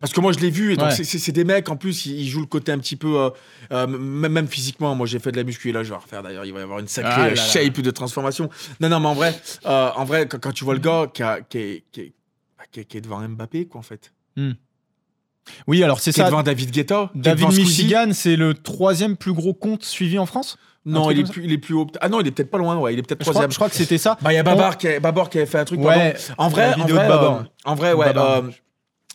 Parce que moi, je l'ai vu, et donc Ouais. c'est- des mecs, en plus, ils, ils jouent le côté un petit peu. euh, euh, même, même physiquement, moi, j'ai fait de la muscu, et là, je vais refaire d'ailleurs. Il va y avoir une sacrée Ah là euh, là. shape de transformation. Non, non, mais en vrai, euh, en vrai quand, quand tu vois le gars qui, a- qui est, qui, est, bah, qui est- devant Mbappé, quoi, en fait. Oui, alors c'est ça. devant David Guetta. David. Michigan, c'est le troisième plus gros compte suivi en France? Non, il est, plus, il est plus haut. Ah non, il est peut-être pas loin, ouais. Il est peut-être troisième. je crois que c'était ça. Bah, il y a Babar, qui, a- Babar qui avait fait un truc. Ouais. En vrai, la en vrai, de Babar. euh, en vrai, ouais. Babar. euh,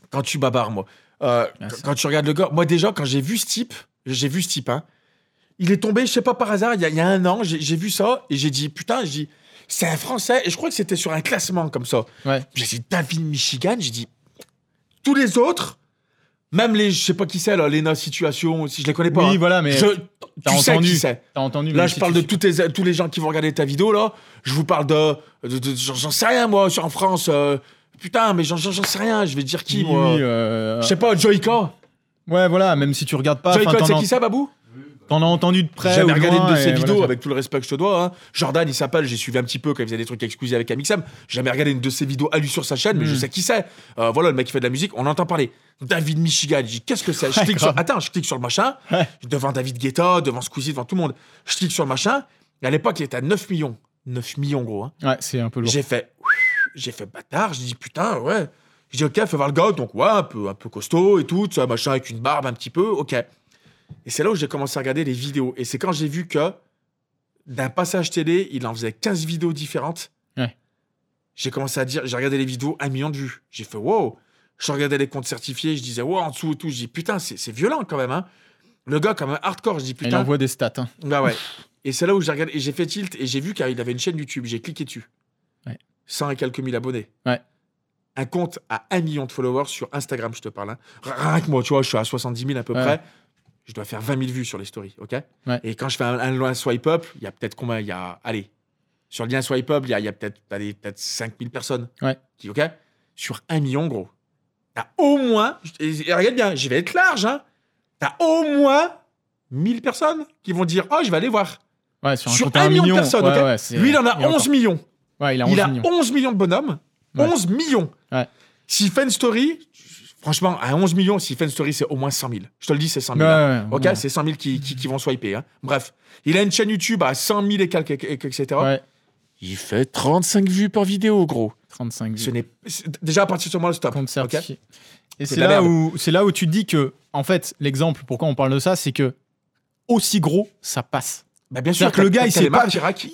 quand tu babarres, moi. euh, Merci. quand tu regardes le gars, moi déjà, quand j'ai vu ce type, j'ai vu ce type, hein, il est tombé, je sais pas par hasard, il y a, il y a un an, j'ai vu ça et j'ai dit, putain, j'ai dit, c'est un Français, et je crois que c'était sur un classement comme ça. Ouais. J'ai dit, David Michigan, j'ai dit, tous les autres, même les, je sais pas qui c'est, là, Lena Situation, si je les connais pas. Oui, hein, voilà, mais je, t'as tu sais entendu. qui c'est. T'as entendu. Là, je si parle de tous, les, tous les gens qui vont regarder ta vidéo, là. Je vous parle de. de- de- j'en j'en sais rien, moi, sur- en France. euh, putain, mais j'en sais rien. Je vais dire qui, Oui, moi euh, Je sais pas, Joyka. Ouais, voilà, même si tu regardes pas. Joyka, sais t'en qui c'est, Babou? T'en as entendu de près. J'ai jamais regardé de ses vidéos, voilà. avec tout le respect que je te dois. hein. Jordan, il s'appelle, j'ai suivi un petit peu quand il faisait des trucs exclusifs avec Amixem. J'ai jamais regardé une de ses vidéos à lui sur sa chaîne, mais Mm. je sais qui c'est. Euh, voilà, le mec qui fait de la musique, on entend parler. David Michigan, je dis qu'est-ce que c'est? Je clique sur. Attends, je clique sur le machin, Ouais. devant David Guetta, devant Squeezie, devant tout le monde. Je clique sur le machin, et à l'époque, il était à 9 millions. 9 millions, gros. hein. Ouais, c'est un peu lourd. J'ai fait, j'ai fait bâtard. J'ai dit putain, ouais. J'ai dit ok, fais voir le gars. Donc ouais, un peu, un peu costaud et tout, vois, machin avec une barbe un petit peu, ok. Et c'est là où j'ai commencé à regarder les vidéos. Et c'est quand j'ai vu que d'un passage télé, il en faisait 15 vidéos différentes. Ouais. J'ai commencé à dire, j'ai regardé les vidéos, un million de vues. J'ai fait wow. Je regardais les comptes certifiés, je disais wow en dessous et tout. Je dis putain, c'est violent quand même. Hein. Le gars, quand même, hardcore. Je dis Il putain. envoie des stats. hein. Bah ouais. Et c'est là où j'ai regardé, et j'ai fait tilt et j'ai vu qu'il avait une chaîne YouTube. J'ai cliqué dessus. Ouais. 100 et quelques mille abonnés. Ouais. Un compte à 1 million de followers sur Instagram, je te parle. hein. Rien que moi, tu vois, je suis à 70 000 à peu Ouais. près. Je dois faire 20 000 vues sur les stories, ok? Ouais. Et quand je fais un, un lien swipe up, il y a peut-être combien Il y a, allez, sur le lien swipe up, il y a, peut-être peut 5 000 personnes. Ouais. Qui- Ok? Sur 1 million, gros. T'as au moins, et, et regarde bien, je vais être large, hein. T'as au moins 1000 personnes qui vont dire, oh, je vais aller voir. Ouais, sur un Sur compte à 1 un million de million. personnes, ouais, Lui, il en a et encore. 11 millions. Ouais, il a 11 Il a millions. 11 millions de bonhommes. Ouais. 11 millions. Ouais. S'il fait une story, franchement, à 11 millions, s'il fait une story, c'est au moins 100 000. Je te le dis, c'est 100 000. Ouais, hein. ok, c'est 100 000 qui, qui, qui vont swiper. hein. Bref, il a une chaîne YouTube à 100 000 et quelques, et- et- etc. Il fait 35 vues par vidéo, gros. 35 Ce vues. n'est c'est- déjà à partir de ce moment, stop. compte. Et C'est là, où, c'est là où tu te dis que, en fait, l'exemple, pourquoi on parle de ça, c'est que aussi gros, ça passe. Bah, bien sûr, C'est-à-dire que le gars, il s'est pas,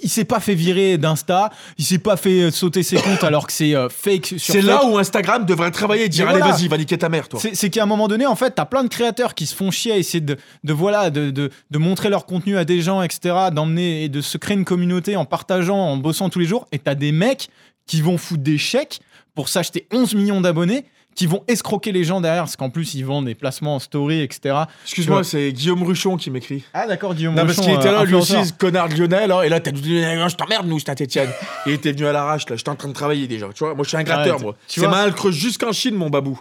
il s'est pas fait virer d'Insta, il s'est pas fait euh, sauter ses comptes alors que c'est euh, fake sur C'est là où Instagram devrait travailler et dire allez, vas-y, va niquer ta mère, toi. C'est c'est qu'à un moment donné, en fait, t'as plein de créateurs qui se font chier à essayer de, de voilà, de, de, de montrer leur contenu à des gens, etc., d'emmener et de se créer une communauté en partageant, en bossant tous les jours. Et t'as des mecs qui vont foutre des chèques pour s'acheter 11 millions d'abonnés, qui vont escroquer les gens derrière, parce qu'en plus, ils vendent des placements en story, etc. Excuse-moi, c'est Guillaume Ruchon qui m'écrit. Ah, d'accord, Guillaume. Non, parce Rochon, qu'il était euh, là, lui influenceur. aussi, ce connard hein, et là, t'as dit, je t'emmerde, nous, Saint-Etienne. Il était venu à l'arrache, là, j'étais en train de travailler déjà, tu vois. Moi, je suis un gratteur, moi. C'est mal creuse jusqu'en Chine, mon babou.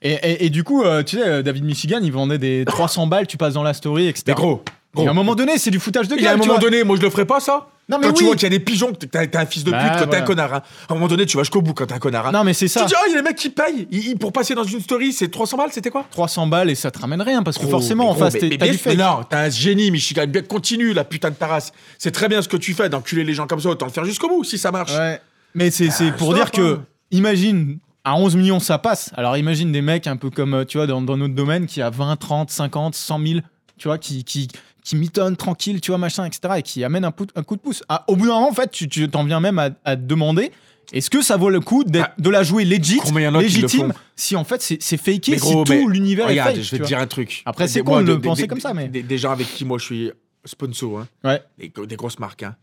Et, et- et du coup, euh, tu sais, euh, David Michigan, il vendait des 300 balles, tu passes dans la story, etc. Mais gros, Et à un moment donné, c'est du foutage de Et gueule. à un moment vois. donné, moi je le ferais pas ça Non, mais Quand tu vois qu'il y a des pigeons, que t'es un fils de pute, Bah, quand t'es un connard. hein. À un moment donné, tu vas jusqu'au bout quand t'es un connard. hein. Non, mais c'est ça. Tu dis, oh, il y a les mecs qui payent. Ils- ils- pour passer dans une story, c'est 300 balles, c'était quoi? 300 balles et ça te ramène rien parce que forcément mais en face mais- t'es- mais t'as du sûr, fake. Non, t'es un génie, Michigan. Bien, continue la putain de ta race. C'est très bien ce que tu fais d'enculer les gens comme ça. Autant le faire jusqu'au bout si ça marche. Ouais. Mais c'est Ah, pour dire que hein. imagine à 11 millions ça passe. Alors imagine des mecs un peu comme euh, tu vois dans, dans notre domaine qui a 20, 30, 50, 100 000, tu vois qui qui qui mitonnent tranquille, tu vois machin etc et qui amènent un, coup de pouce. Ah, au bout d'un moment en fait tu tu t'en viens même à, à te demander est-ce que ça vaut le coup Ah. de la jouer legit, légitime, si en fait c'est c'est faké, gros, si tout l'univers est Regarde, fake. je vais te dire un truc. Après, c'est con de le penser comme ça, mais- Des, des gens avec qui moi je suis sponsor, hein. Ouais. Des, des grosses marques, hein.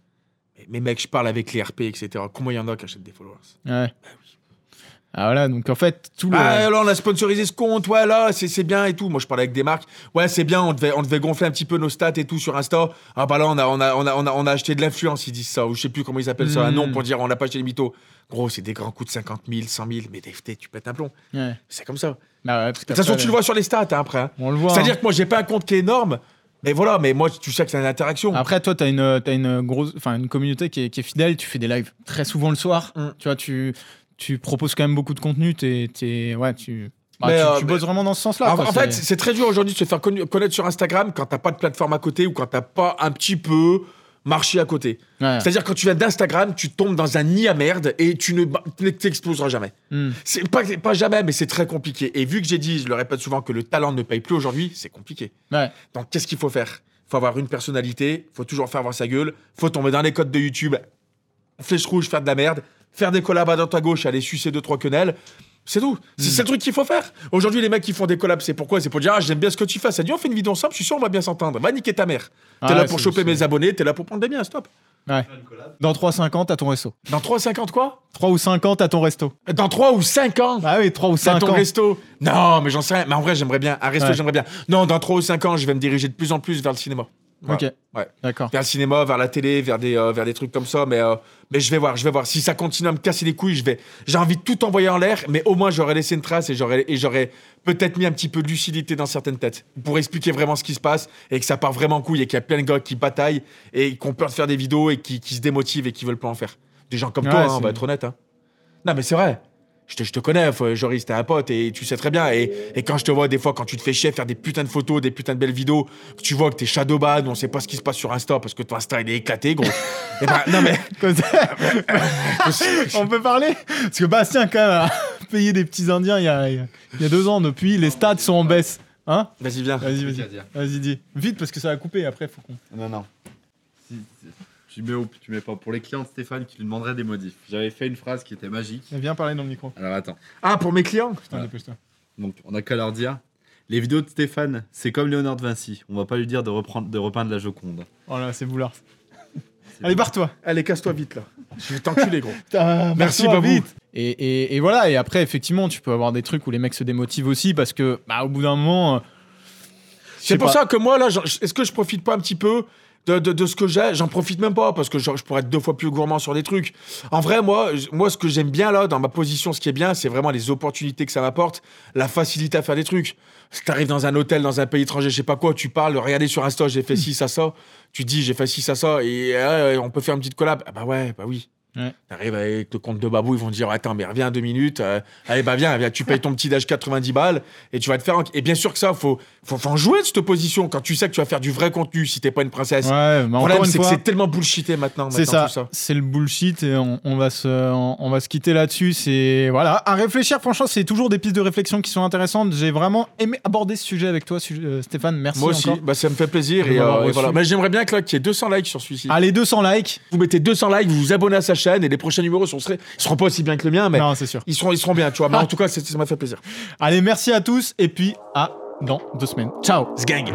Mais, mais mec, je parle avec les RP, etc. Combien il y en a qui achètent des followers? Ouais. Ah voilà, donc en fait tout le Ah, alors on a sponsorisé ce compte, ouais, là, c'est bien et tout. Moi, je parlais avec des marques. Ouais, c'est bien, on devait, on devait gonfler un petit peu nos stats et tout sur Insta. Ah, bah là, on a, on a, on a, on a, on a acheté de l'influence, ils disent ça, ou je sais plus comment ils appellent ça, un nom pour dire on n'a pas acheté les mythos. Gros, c'est des grands coups de 50 000, 100 000, mais t'es- tu pètes un plomb. Ouais. C'est comme ça. De Bah ouais, parce toute façon, tu le vois sur les stats hein, après. hein. On le voit. C'est-à-dire hein. que moi, j'ai pas un compte qui est énorme, mais voilà, mais moi, tu sais que c'est une interaction. Après, toi, tu as une, as une grosse, enfin, une communauté qui est, qui est fidèle. Tu fais des lives très souvent le soir. Mm. Tu vois, tu, tu proposes quand même beaucoup de contenu. T'es, t'es- ouais, tu, bah, Mais, tu, euh, tu mais- bosses vraiment dans ce sens-là. en, quoi, en fait, c'est- très dur aujourd'hui de se faire connaître sur Instagram quand t'as pas de plateforme à côté ou quand t'as pas un petit peu marché à côté. ouais. C'est-à-dire quand tu viens d'Instagram, tu tombes dans un nid à merde et tu ne ne t'exploseras jamais. Mm. C'est pas, pas jamais, mais c'est très compliqué. Et vu que j'ai dit, je le répète souvent, que le talent ne paye plus aujourd'hui, c'est compliqué. Ouais. Donc qu'est-ce qu'il faut faire? Faut avoir une personnalité, faut toujours faire voir sa gueule, faut tomber dans les codes de YouTube, flèche rouge, faire de la merde, faire des collabs à droite à gauche, aller sucer deux trois quenelles. C'est tout. C'est Mm. c'est le truc qu'il faut faire. Aujourd'hui, les mecs qui font des collabs, c'est pourquoi? C'est pour dire, ah, j'aime bien ce que tu fais. Ça dit, on fait une vidéo ensemble, je suis sûr, on va bien s'entendre. Va niquer ta mère. T'es Ah là ouais, pour choper mes abonnés, t'es là pour prendre des biens, stop. Ouais. Dans 3-5 ans, t'as ton resto. Dans 3,50 quoi? 3 ou 5 ans, t'as ton resto. Dans 3 ou 5 ans? Ah oui, 3 ou T'as 5 ton ans. resto? Non, mais j'en sais rien. Mais en vrai, j'aimerais bien. Un resto, Ouais. j'aimerais bien. Non, dans 3 ou 5 ans, je vais me diriger de plus en plus vers le cinéma. Ok. Ouais. D'accord. Vers le cinéma, vers la télé, vers des, euh, vers des trucs comme ça. Mais, euh, mais je vais voir, je vais voir. Si ça continue à me casser les couilles, je vais. J'ai envie de tout envoyer en l'air, mais au moins, j'aurais laissé une trace et j'aurais, et j'aurais peut-être mis un petit peu de lucidité dans certaines têtes pour expliquer vraiment ce qui se passe et que ça part vraiment en couille et qu'il y a plein de gars qui bataillent et qui ont peur de faire des vidéos et qui, qui se démotivent et qui veulent pas en faire. Des gens comme Ouais, toi, hein, on va être honnête. hein. Non, mais c'est vrai. Je te, je te connais, Joris, t'es un pote et tu sais très bien. Et, et quand je te vois des fois, quand tu te fais chier, faire des putains de photos, des putains de belles vidéos, que tu vois que t'es shadowban, on sait pas ce qui se passe sur Insta parce que ton Insta il est éclaté, gros. et ben, non mais. Comme ça- On peut parler? Parce que Bastien, quand même, a payé des petits Indiens il y a, il y a- deux ans. Depuis, les stats sont en baisse. Hein? Vas-y, viens. Vas-y, vas-y. Vas-y, dis. Vite, parce que ça va couper après. Faut qu'on. Non, non. Si, si. Tu mets ou tu mets pas. Pour les clients de Stéphane qui lui demanderaient des modifs. J'avais fait une phrase qui était magique. Viens parler dans le micro. Alors attends. Ah, pour mes clients Putain, dépêche-toi. Donc on a qu'à leur dire. Les vidéos de Stéphane, c'est comme Léonard de Vinci. On va pas lui dire de, reprendre, de repeindre la Joconde. Oh là, c'est boulard. Allez, barre-toi. Allez, casse-toi vite là. Je vais t'enculer, gros. Putain, Merci, Babou. vite. Et, et- et voilà, et après, effectivement, tu peux avoir des trucs où les mecs se démotivent aussi parce que, bah, au bout d'un moment. euh, C'est pour pas. ça que moi, là, est-ce que je profite pas un petit peu de, de- de ce que j'ai J'en profite même pas parce que genre, je pourrais être deux fois plus gourmand sur des trucs. En vrai, moi, moi ce que j'aime bien là, dans ma position, ce qui est bien, c'est vraiment les opportunités que ça m'apporte, la facilité à faire des trucs. Si t'arrives dans un hôtel, dans un pays étranger, je sais pas quoi, tu parles, regardez sur Insta, j'ai fait ci, ça, ça. Tu dis, j'ai fait ci, ça, ça, et euh, on peut faire une petite collab. Ah bah ouais, bah oui. Ouais. T'arrives avec le compte de Babou, ils vont te dire Attends, mais reviens deux minutes. euh, allez, bah viens, viens, tu payes ton petit d'âge 90 balles et tu vas te faire. Et bien sûr que ça, faut, faut, faut en jouer de cette position quand tu sais que tu vas faire du vrai contenu si t'es pas une princesse. Ouais, mais problème, c'est que c'est tellement bullshité maintenant. C'est ça, tout ça. c'est le bullshit et on, on va se, on, on va se quitter là-dessus. C'est voilà, à réfléchir. Franchement, c'est toujours des pistes de réflexion qui sont intéressantes. J'ai vraiment aimé aborder ce sujet avec toi, euh, Stéphane. Merci Moi aussi, encore. bah, ça me fait plaisir. Et, euh, et reçu. voilà. Mais j'aimerais bien que là, qu'il y ait 200 likes sur celui-ci. Allez, 200 likes. Vous mettez 200 likes, vous vous abonnez à sa chaîne et les prochains numéros sont, ils seront pas aussi bien que le mien, mais Non, c'est sûr. ils, seront, ils seront bien, tu vois. Mais en tout cas, ça m'a fait plaisir. Allez, merci à tous et puis à dans deux semaines. Ciao. Sgang.